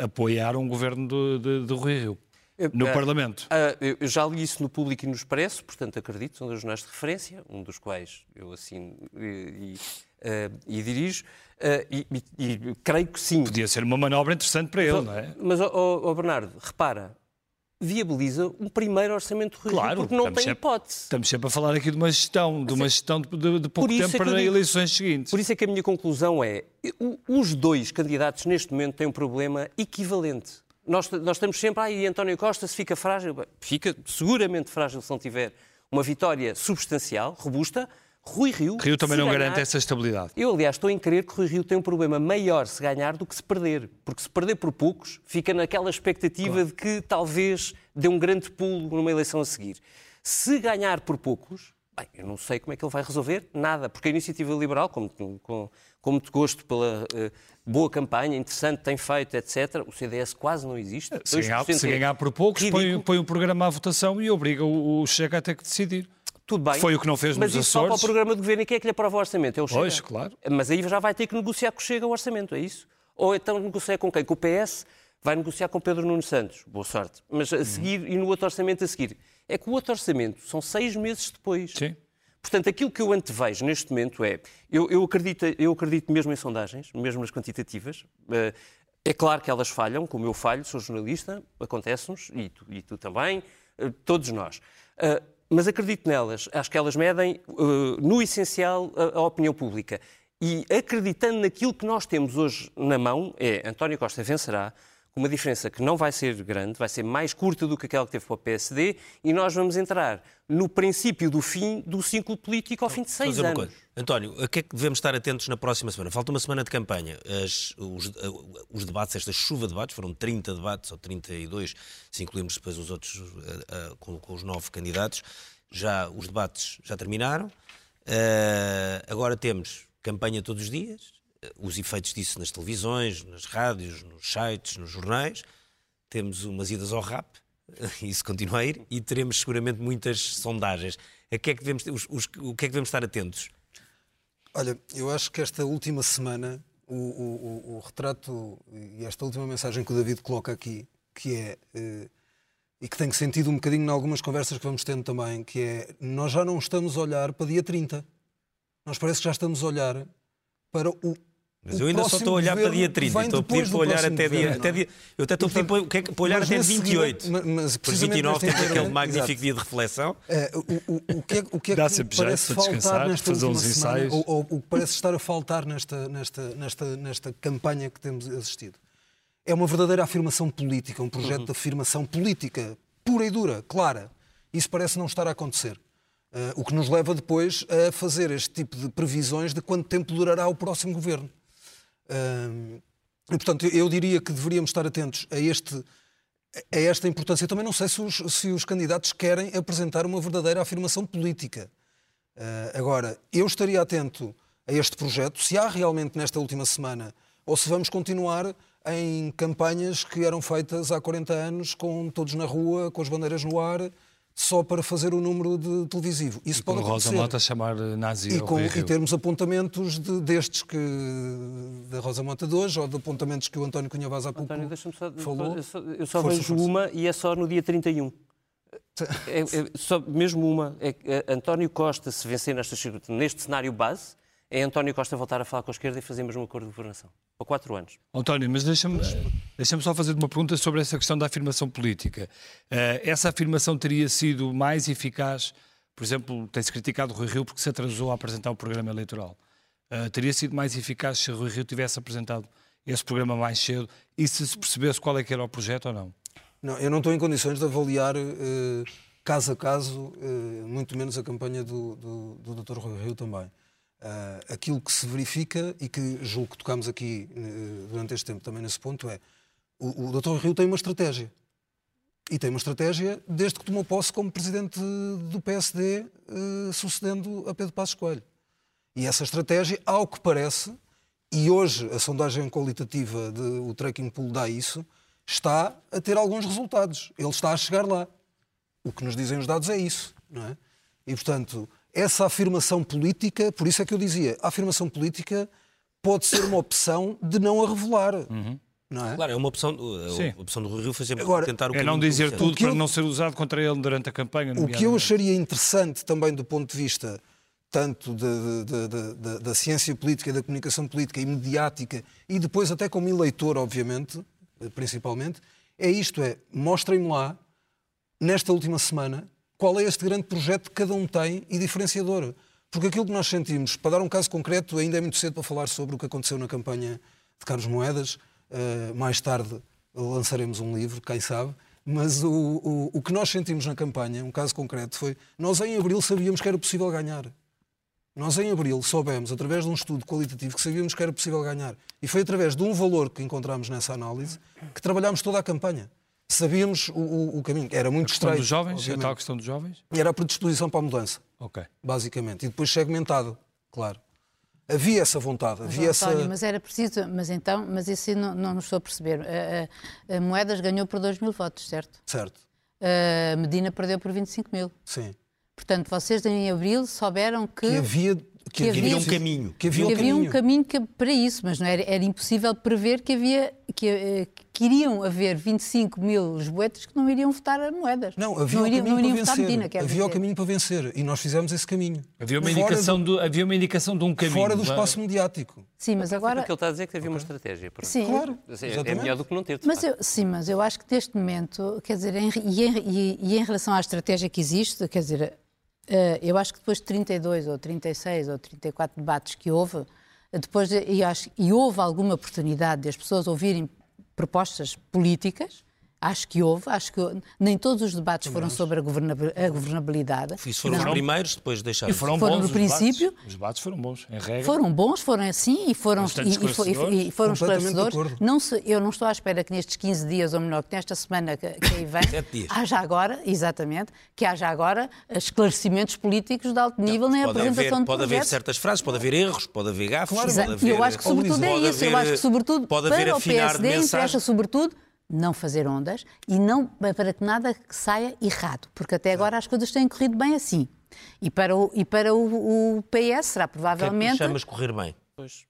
uh, apoiar um governo do, Rui Rio. No uh, Parlamento. Uh, eu já li isso no Público e no Expresso, portanto acredito, são dois jornais de referência, um dos quais eu assino e, uh, e dirijo, e, e, e, creio que sim. Podia ser uma manobra interessante para ele, não é? Mas, oh, oh, Bernardo, repara, viabiliza um primeiro orçamento real, claro, porque não tem sempre, hipótese. Estamos sempre a falar aqui de uma gestão, de uma é gestão de, de, de pouco tempo é para digo, eleições seguintes. Por isso é que a minha conclusão é, os dois candidatos neste momento têm um problema equivalente nós, nós estamos sempre, ah, e António Costa se fica frágil, fica seguramente frágil se não tiver uma vitória substancial, robusta. Rui Rio. Rio também não ganhar, garante essa estabilidade. Eu, aliás, estou em crer que Rui Rio tem um problema maior se ganhar do que se perder. Porque se perder por poucos, fica naquela expectativa claro. de que talvez dê um grande pulo numa eleição a seguir. Se ganhar por poucos, bem, eu não sei como é que ele vai resolver nada, porque a iniciativa liberal, como, com, com muito gosto pela uh, boa campanha, interessante, tem feito, etc. O CDS quase não existe. Se ganhar, se ganhar por poucos, põe, põe o programa à votação e obriga o, o Chega a ter que decidir. Tudo bem. Foi o que não fez mas nos isso Açores. Mas só para o programa de governo e quem é que lhe aprova o orçamento? É o Chega. Pois, claro. Mas aí já vai ter que negociar com o Chega o orçamento, é isso? Ou então negociar com quem? Com o PS? Vai negociar com Pedro Nuno Santos. Boa sorte. Mas a seguir, uhum. e no outro orçamento a seguir. É que o outro orçamento são seis meses depois. Sim. Portanto, aquilo que eu antevejo neste momento é, eu, eu, acredito, eu acredito mesmo em sondagens, mesmo nas quantitativas, uh, é claro que elas falham, como eu falho, sou jornalista, acontece-nos, e tu, e tu também, uh, todos nós. Mas acredito nelas, acho que elas medem, no essencial, a, opinião pública. E acreditando naquilo que nós temos hoje na mão, é António Costa vencerá, uma diferença que não vai ser grande, vai ser mais curta do que aquela que teve para o PSD, e nós vamos entrar no princípio do fim do ciclo político ao fim de seis anos. Coisa. António, a que é que devemos estar atentos na próxima semana? Falta uma semana de campanha. As, os, os, debates, esta chuva de debates, foram 30 debates, ou 32, se incluirmos depois os outros uh, uh, com, com, os nove candidatos. Já os debates já terminaram. Uh, agora temos campanha todos os dias, os efeitos disso nas televisões, nas rádios, nos sites, nos jornais. Temos umas idas ao rap, isso continua a ir, e teremos seguramente muitas sondagens. A que é que devemos, os, os, o que é que devemos estar atentos? Olha, eu acho que esta última semana, o, o, o, retrato e esta última mensagem que o David coloca aqui, que é. eh, e que tem sentido um bocadinho em algumas conversas que vamos tendo também, que é nós já não estamos a olhar para dia 30. Nós parece que já estamos a olhar para o. Mas o eu ainda só estou a olhar para dia que 30. vem Estou a pedir para olhar até dia. governo, Até é? dia eu até estou a pedir para, é para olhar até nesse 28. seguimento- mas- mas Por precisamente 29 neste temos aquele magnífico dia de reflexão. É, o, o, o que é, o que, é que parece faltar descansar, nesta fazer última uns semana, ensaios. ou, ou o que parece estar a faltar nesta, nesta, nesta, nesta campanha que temos assistido, é uma verdadeira afirmação política, um projeto de afirmação política pura e dura, clara. Isso parece não estar a acontecer. Eh, o que nos leva depois a fazer este tipo de previsões de quanto tempo durará o próximo governo. E, portanto, eu- diria que deveríamos estar atentos a, este, a esta importância. Eu também não sei se os, se os candidatos querem apresentar uma verdadeira afirmação política. Ah, agora, eu estaria atento a este projeto, se há realmente nesta última semana, ou se vamos continuar em campanhas que eram feitas há 40 anos, com todos na rua, com as bandeiras no ar, só para fazer o número de televisivo. Isso Com pode Rosa acontecer. Mota a chamar nazi E, com, e termos apontamentos de- destes que da Rosa Mota de hoje, ou de apontamentos que o António Cunha Vaz há pouco António, deixa-me só. falou. Eu só, eu só Força, vejo força. uma e é só no dia 31. É, é só, mesmo uma. É, é, António Costa, se vencer nestas circunstâncias, neste cenário base, é António Costa voltar a falar com a esquerda e fazermos um acordo de governação. Por quatro anos. António, mas deixa-me deixa só fazer uma pergunta sobre essa questão da afirmação política. Eh, essa afirmação teria sido mais eficaz, por exemplo, tem-se criticado o Rui Rio porque se atrasou a apresentar o programa eleitoral. Eh, teria sido mais eficaz se o Rui Rio tivesse apresentado esse programa mais cedo e se se percebesse qual é que era o projeto ou não? Não, eu não estou em condições de avaliar eh, caso a caso, muito menos a campanha do, do, do Dr. Rui Rio também. Ah, aquilo que se verifica e que julgo que tocámos aqui eh, durante este tempo também nesse ponto é o, o Dr. Rio tem uma estratégia. E tem uma estratégia desde que tomou posse como presidente do PSD, eh, sucedendo a Pedro Passos Coelho. E essa estratégia, ao que parece, e hoje a sondagem qualitativa do Tracking Pool dá isso, está a ter alguns resultados. Ele está a chegar lá. O que nos dizem os dados é isso. Não é? E, portanto, essa afirmação política, por isso é que eu dizia, a afirmação política pode ser uma opção de não a revelar. Não é? Claro, é uma opção. A opção do Rui Rio foi sempre Agora, tentar o É não dizer do tudo para eu- não ser usado contra ele durante a campanha. O que eu acharia interessante também do ponto de vista tanto da, da- da- da- da ciência política, da comunicação política e mediática, e depois até como eleitor, obviamente, eh, principalmente, é isto, é, mostrem-me lá, nesta última semana, qual é este grande projeto que cada um tem e diferenciador. Porque aquilo que nós sentimos, para dar um caso concreto, ainda é muito cedo para falar sobre o que aconteceu na campanha de Carlos Moedas, eh, mais tarde lançaremos um livro, quem sabe, mas o, o, o que nós sentimos na campanha, um caso concreto, foi nós em abril sabíamos que era possível ganhar. Nós em abril soubemos, através de um estudo qualitativo, que sabíamos que era possível ganhar. E foi através de um valor que encontramos nessa análise que trabalhámos toda a campanha. Sabíamos o, o- o caminho. Era muito A estreito. dos jovens? A tal questão dos jovens? Era a predisposição para a mudança, Ok. basicamente. E depois segmentado, claro. Havia essa vontade, Mas, havia essa. António, mas era preciso, mas então, mas isso não, não estou a perceber. A, a- a Moedas ganhou por 2 mil votos, certo? Certo, A Medina perdeu por 25 mil. sim. Portanto, vocês em abril souberam que, Que havia. Que havia um caminho. Que havia, que um havia um caminho. caminho que- para isso, mas não era, era impossível prever que havia que, eh, que iriam haver 25 mil lisboetas que não iriam votar a moedas. Não, havia não o iriam, caminho não iriam para votar vencer. Medina, havia o dizer. caminho para vencer. E nós fizemos esse caminho. Havia uma, Fora indicação do- do, havia uma indicação de um caminho. Fora do é? espaço mediático. Sim, mas agora O que ele está a dizer é que havia uma estratégia. pronto. sim, Claro. Assim, é- é melhor do que não ter. Mas eu, sim, mas eu acho que neste momento, quer dizer, em- e, em, e- e em relação à estratégia que existe, quer dizer, eu acho que depois de 32 ou 36 ou 34 debates que houve, eh, depois de- e, acho, e houve alguma oportunidade de as pessoas ouvirem propostas políticas, acho que houve, acho que nem todos os debates foram sobre a, governabil- a governabilidade. Isso foram Não. os primeiros, depois deixaram. E foram, Foram bons no os debates. princípio. Os debates foram bons, em regra. Foram bons, foram assim e foram, e, e e- esclarecedores. foram esclarecedores. Não se- eu não estou à espera que nestes 15 dias, ou melhor, que nesta semana que, que aí vem, haja agora, exatamente, que haja agora esclarecimentos políticos de alto nível na Pode apresentação haver, de pode haver projetos. certas frases, pode haver erros, pode haver gafes, Claro. pode haver... E eu acho que sobretudo é isso. Eu haver- acho que sobretudo pode haver para o PSD interessa sobretudo não fazer ondas e não para que nada que saia errado, porque até agora as coisas têm corrido bem assim. E para o, e para o, o PS será O que é que provavelmente correr bem? Pois.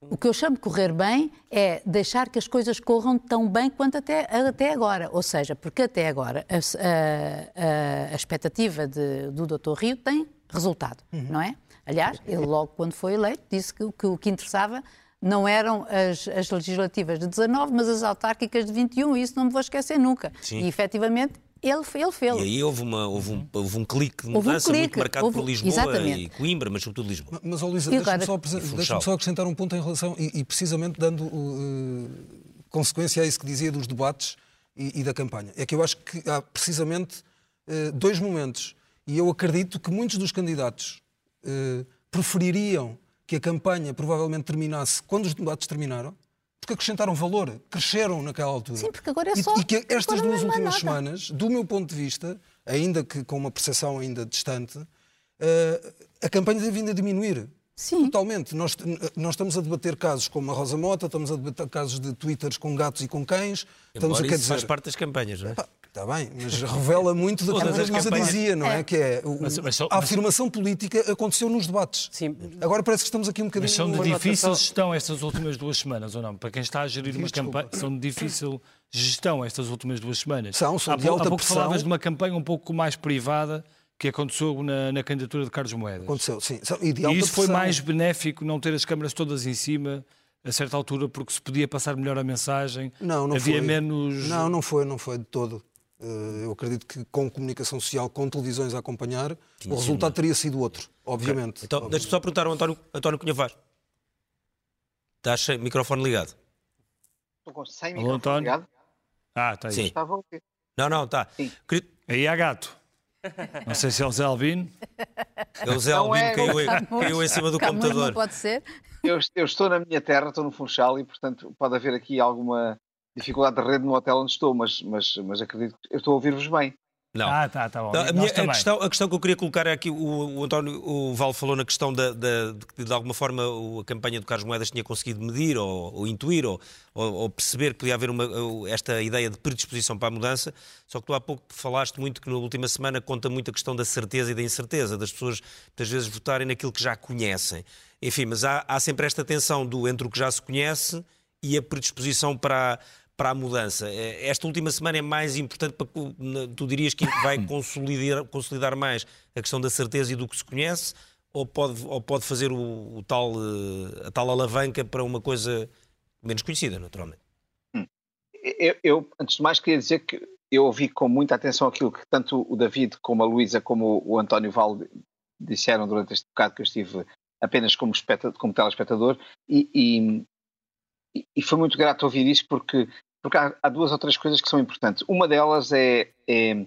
O que eu chamo de correr bem é deixar que as coisas corram tão bem quanto até, até agora. Ou seja, porque até agora a, a, a expectativa de, do Dr. Rio tem resultado, uhum. não é? Aliás, ele logo quando foi eleito disse que, que o que interessava não eram as, as, legislativas de 19, mas as autárquicas de 21, e isso não me vou esquecer nunca. Sim. E efetivamente ele, ele fez. E aí houve, uma, houve, um, houve um clique de mudança um clique, muito marcado houve, por Lisboa exatamente. e Coimbra, mas sobretudo Lisboa. Mas, oh, Luísa, deixa-me só, deixa só, acrescentar um ponto em relação, e, e precisamente dando uh, consequência a isso que dizia dos debates e, e, da campanha. É que eu acho que há precisamente uh, dois momentos, e eu acredito que muitos dos candidatos uh, prefeririam que a campanha provavelmente terminasse quando os debates terminaram, porque acrescentaram valor, cresceram naquela altura. Sim, porque agora é só. E, e que estas duas últimas nada. semanas, do meu ponto de vista, ainda que com uma percepção ainda distante, uh, a campanha tem vindo a diminuir. Sim. Totalmente. Nós, nós estamos a debater casos como a Rosa Mota, estamos a debater casos de twitters com gatos e com cães. Embora estamos a, quer dizer... faz parte das campanhas, não é? Está bem, mas revela muito daquilo que a Luísa dizia, não é? é. Que é o, mas, mas só, a afirmação política aconteceu nos debates. Sim. Agora parece que estamos aqui um bocadinho... Mas são de difícil gestão estas últimas duas semanas, ou não? Para quem está a gerir uma campanha, são de difícil gestão estas últimas duas semanas. São, são há, de alta há pouco pressão. falavas de uma campanha um pouco mais privada que aconteceu na, na candidatura de Carlos Moedas. Aconteceu, sim. E, de alta e isso pressão. foi mais benéfico não ter as câmaras todas em cima a certa altura porque se podia passar melhor a mensagem. Não, não havia foi. menos. Não, não foi, não foi de todo. Eh, eu acredito que com comunicação social, com televisões a acompanhar, Tinha o resultado teria sido outro, obviamente. Okay. Então, deixa-me só perguntar ao António, António Cunha Vaz. Estás sem microfone ligado? Estou com sem microfone António? ligado? Ah, está aí. Sim. Estava a Não, não, está. Aí há gato. Não sei se é o Zé Albino. É o Zé Albino é, caiu, caiu, em cima do computador. Não pode ser. Eu, eu, estou na minha terra, estou no Funchal e, portanto, pode haver aqui alguma dificuldade de rede no hotel onde estou, mas, mas, mas acredito que eu estou a ouvir-vos bem. Não. Ah, tá, tá bom. Então, a, minha, a, questão, a questão que eu queria colocar é aqui, o, o António o Val falou na questão da, da, de que de alguma forma a campanha do Carlos Moedas tinha conseguido medir ou, ou intuir ou, ou, ou, perceber que podia haver uma, esta ideia de predisposição para a mudança, só que tu há pouco falaste muito que na última semana conta muito a questão da certeza e da incerteza, das pessoas muitas vezes votarem naquilo que já conhecem. Enfim, mas há, há sempre esta tensão do entre o que já se conhece e a predisposição para, para a mudança. É, esta última semana é mais importante para tu dirias que vai consolidar, consolidar mais a questão da certeza e do que se conhece, ou pode, ou pode fazer o, o tal, eh, a tal alavanca para uma coisa menos conhecida, naturalmente? Hum. Eu, eu, antes de mais, queria dizer que eu ouvi com muita atenção aquilo que tanto o David, como a Luísa, como o António Val disseram durante este bocado que eu estive apenas como, como telespectador, e, e, e, foi muito grato ouvir isso porque porque há, há, duas ou três coisas que são importantes. Uma delas é, é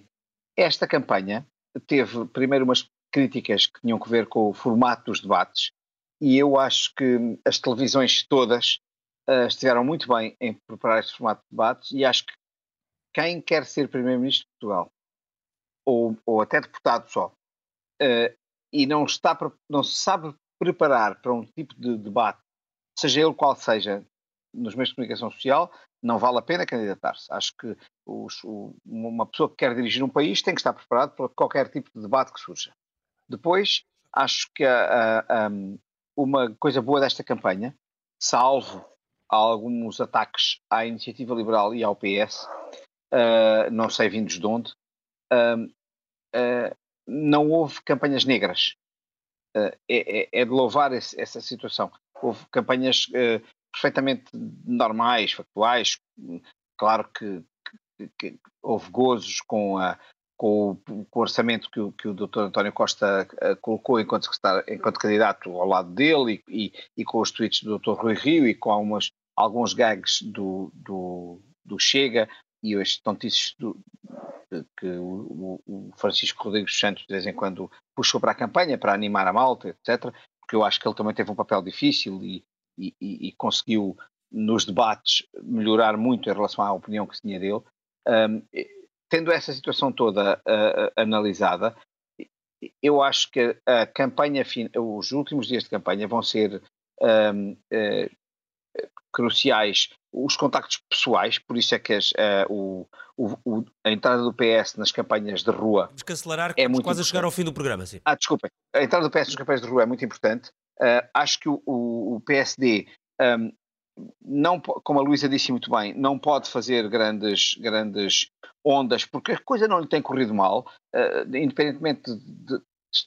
esta campanha teve primeiro umas críticas que tinham a ver com o formato dos debates e eu acho que as televisões todas uh, estiveram muito bem em preparar este formato de debates e acho que quem quer ser Primeiro-Ministro de Portugal ou, ou até deputado só uh, e não, está, não se sabe preparar para um tipo de debate, seja ele qual seja, nos meios de comunicação social, não vale a pena candidatar-se. Acho que os, o, uma pessoa que quer dirigir um país tem que estar preparado para qualquer tipo de debate que surja. Depois, acho que a, a, a, uma coisa boa desta campanha, salvo alguns ataques à iniciativa liberal e ao PS, uh, não sei vindos de onde, uh, uh, não houve campanhas negras. É, é, é, de louvar esse, essa situação. Houve campanhas perfeitamente normais, factuais. Claro que, que, que houve gozos com, a, com, o, com, o, orçamento que o, que o Dr. António Costa uh, colocou enquanto, enquanto candidato ao lado dele e, e, e, com os tweets do Dr. Rui Rio e com algumas, alguns gags do, do, do Chega e estes tontices do, que o, o, Francisco Rodrigues Santos de vez em quando puxou para a campanha, para animar a malta, etc. Porque eu acho que ele também teve um papel difícil e, e, e, conseguiu nos debates melhorar muito em relação à opinião que se tinha dele. Um, tendo essa situação toda uh, uh, analisada, eu acho que a campanha, os últimos dias de campanha vão ser um, uh, eh, cruciais os contactos pessoais, por isso é que as, o, o, a entrada do PS nas campanhas de rua. Vamos cancelar é muito quase a chegar ao fim do programa, sim. Ah, desculpem. A entrada do PS nas campanhas de rua é muito importante. Uh, acho que o, o, PSD um, não, como a Luísa disse muito bem, não pode fazer grandes, grandes ondas, porque a coisa não lhe tem corrido mal, uh, independentemente de, de,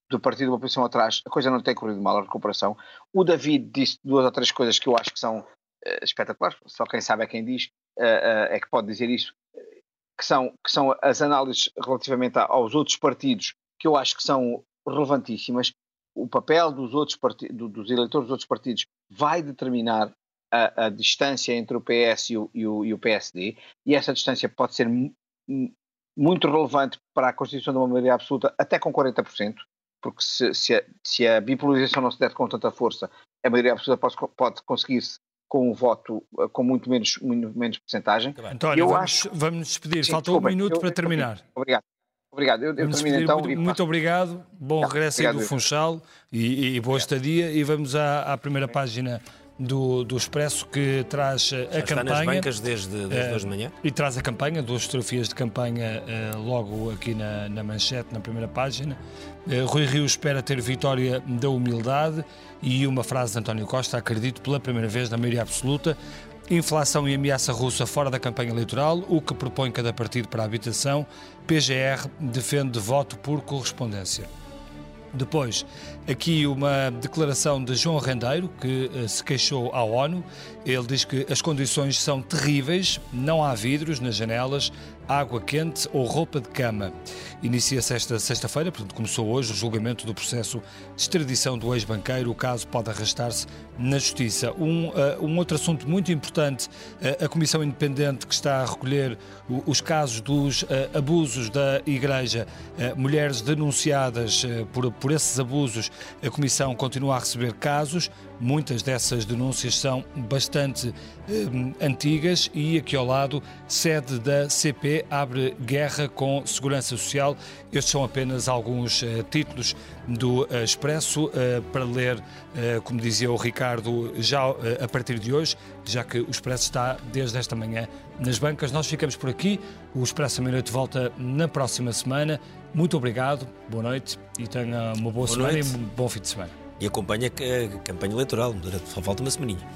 do partido uma posição atrás, a coisa não lhe tem corrido mal, a recuperação. O David disse duas ou três coisas que eu acho que são uh, espetaculares, só quem sabe é quem diz, é que pode dizer isso, que são, que são as análises relativamente aos outros partidos, que eu acho que são relevantíssimas. O papel dos, outros partidos, dos eleitores dos outros partidos vai determinar a, a distância entre o PS e o, e, o, e o, PSD, e essa distância pode ser muito relevante para a constituição de uma maioria absoluta, até com 40%, porque se, se, a, se a, bipolarização não se der com tanta força, a maioria absoluta pode, pode conseguir-se com um voto eh, com muito menos, muito menos porcentagem. António, eu vamos, acho... vamos despedir. Sim, Falta um minuto eu, para terminar. Obrigado. Obrigado. Eu, eu termino então. Muito, muito obrigado. Bom tá, regresso obrigado, aí do Funchal e, e boa estadia. E vamos à, à primeira página do, do Expresso que traz Já a está campanha. nas bancas desde, desde uh, hoje de manhã. E traz a campanha, duas fotografias de campanha uh, logo aqui na, na manchete, na primeira página. Uh, Rui Rio espera ter vitória da humildade e uma frase de António Costa, acredito pela primeira vez na maioria absoluta. Inflação e ameaça russa fora da campanha eleitoral, o que propõe cada partido para a habitação. PGR defende voto por correspondência. Depois, aqui uma declaração de João Rendeiro, que uh, se queixou à ONU. Ele diz que as condições são terríveis, não há vidros nas janelas, água quente ou roupa de cama. Inicia-se esta sexta-feira, portanto começou hoje o julgamento do processo de extradição do ex-banqueiro. O caso pode arrastar-se na Justiça. Um, uh, um outro assunto muito importante, uh, a Comissão Independente que está a recolher o, os casos dos uh, abusos da Igreja, mulheres denunciadas por, por esses abusos, a Comissão continua a receber casos. Muitas dessas denúncias são bastante antigas e aqui ao lado, sede da CP abre guerra com Segurança Social. Estes são apenas alguns títulos do Expresso para ler, como dizia o Ricardo Ricardo, já eh, a partir de hoje, já que o Expresso está desde esta manhã nas bancas. Nós ficamos por aqui. O Expresso à meia-noite volta na próxima semana. Muito obrigado, boa noite e tenha uma boa, boa semana noite. e um bom fim de semana. E acompanha a campanha eleitoral, só falta uma semaninha.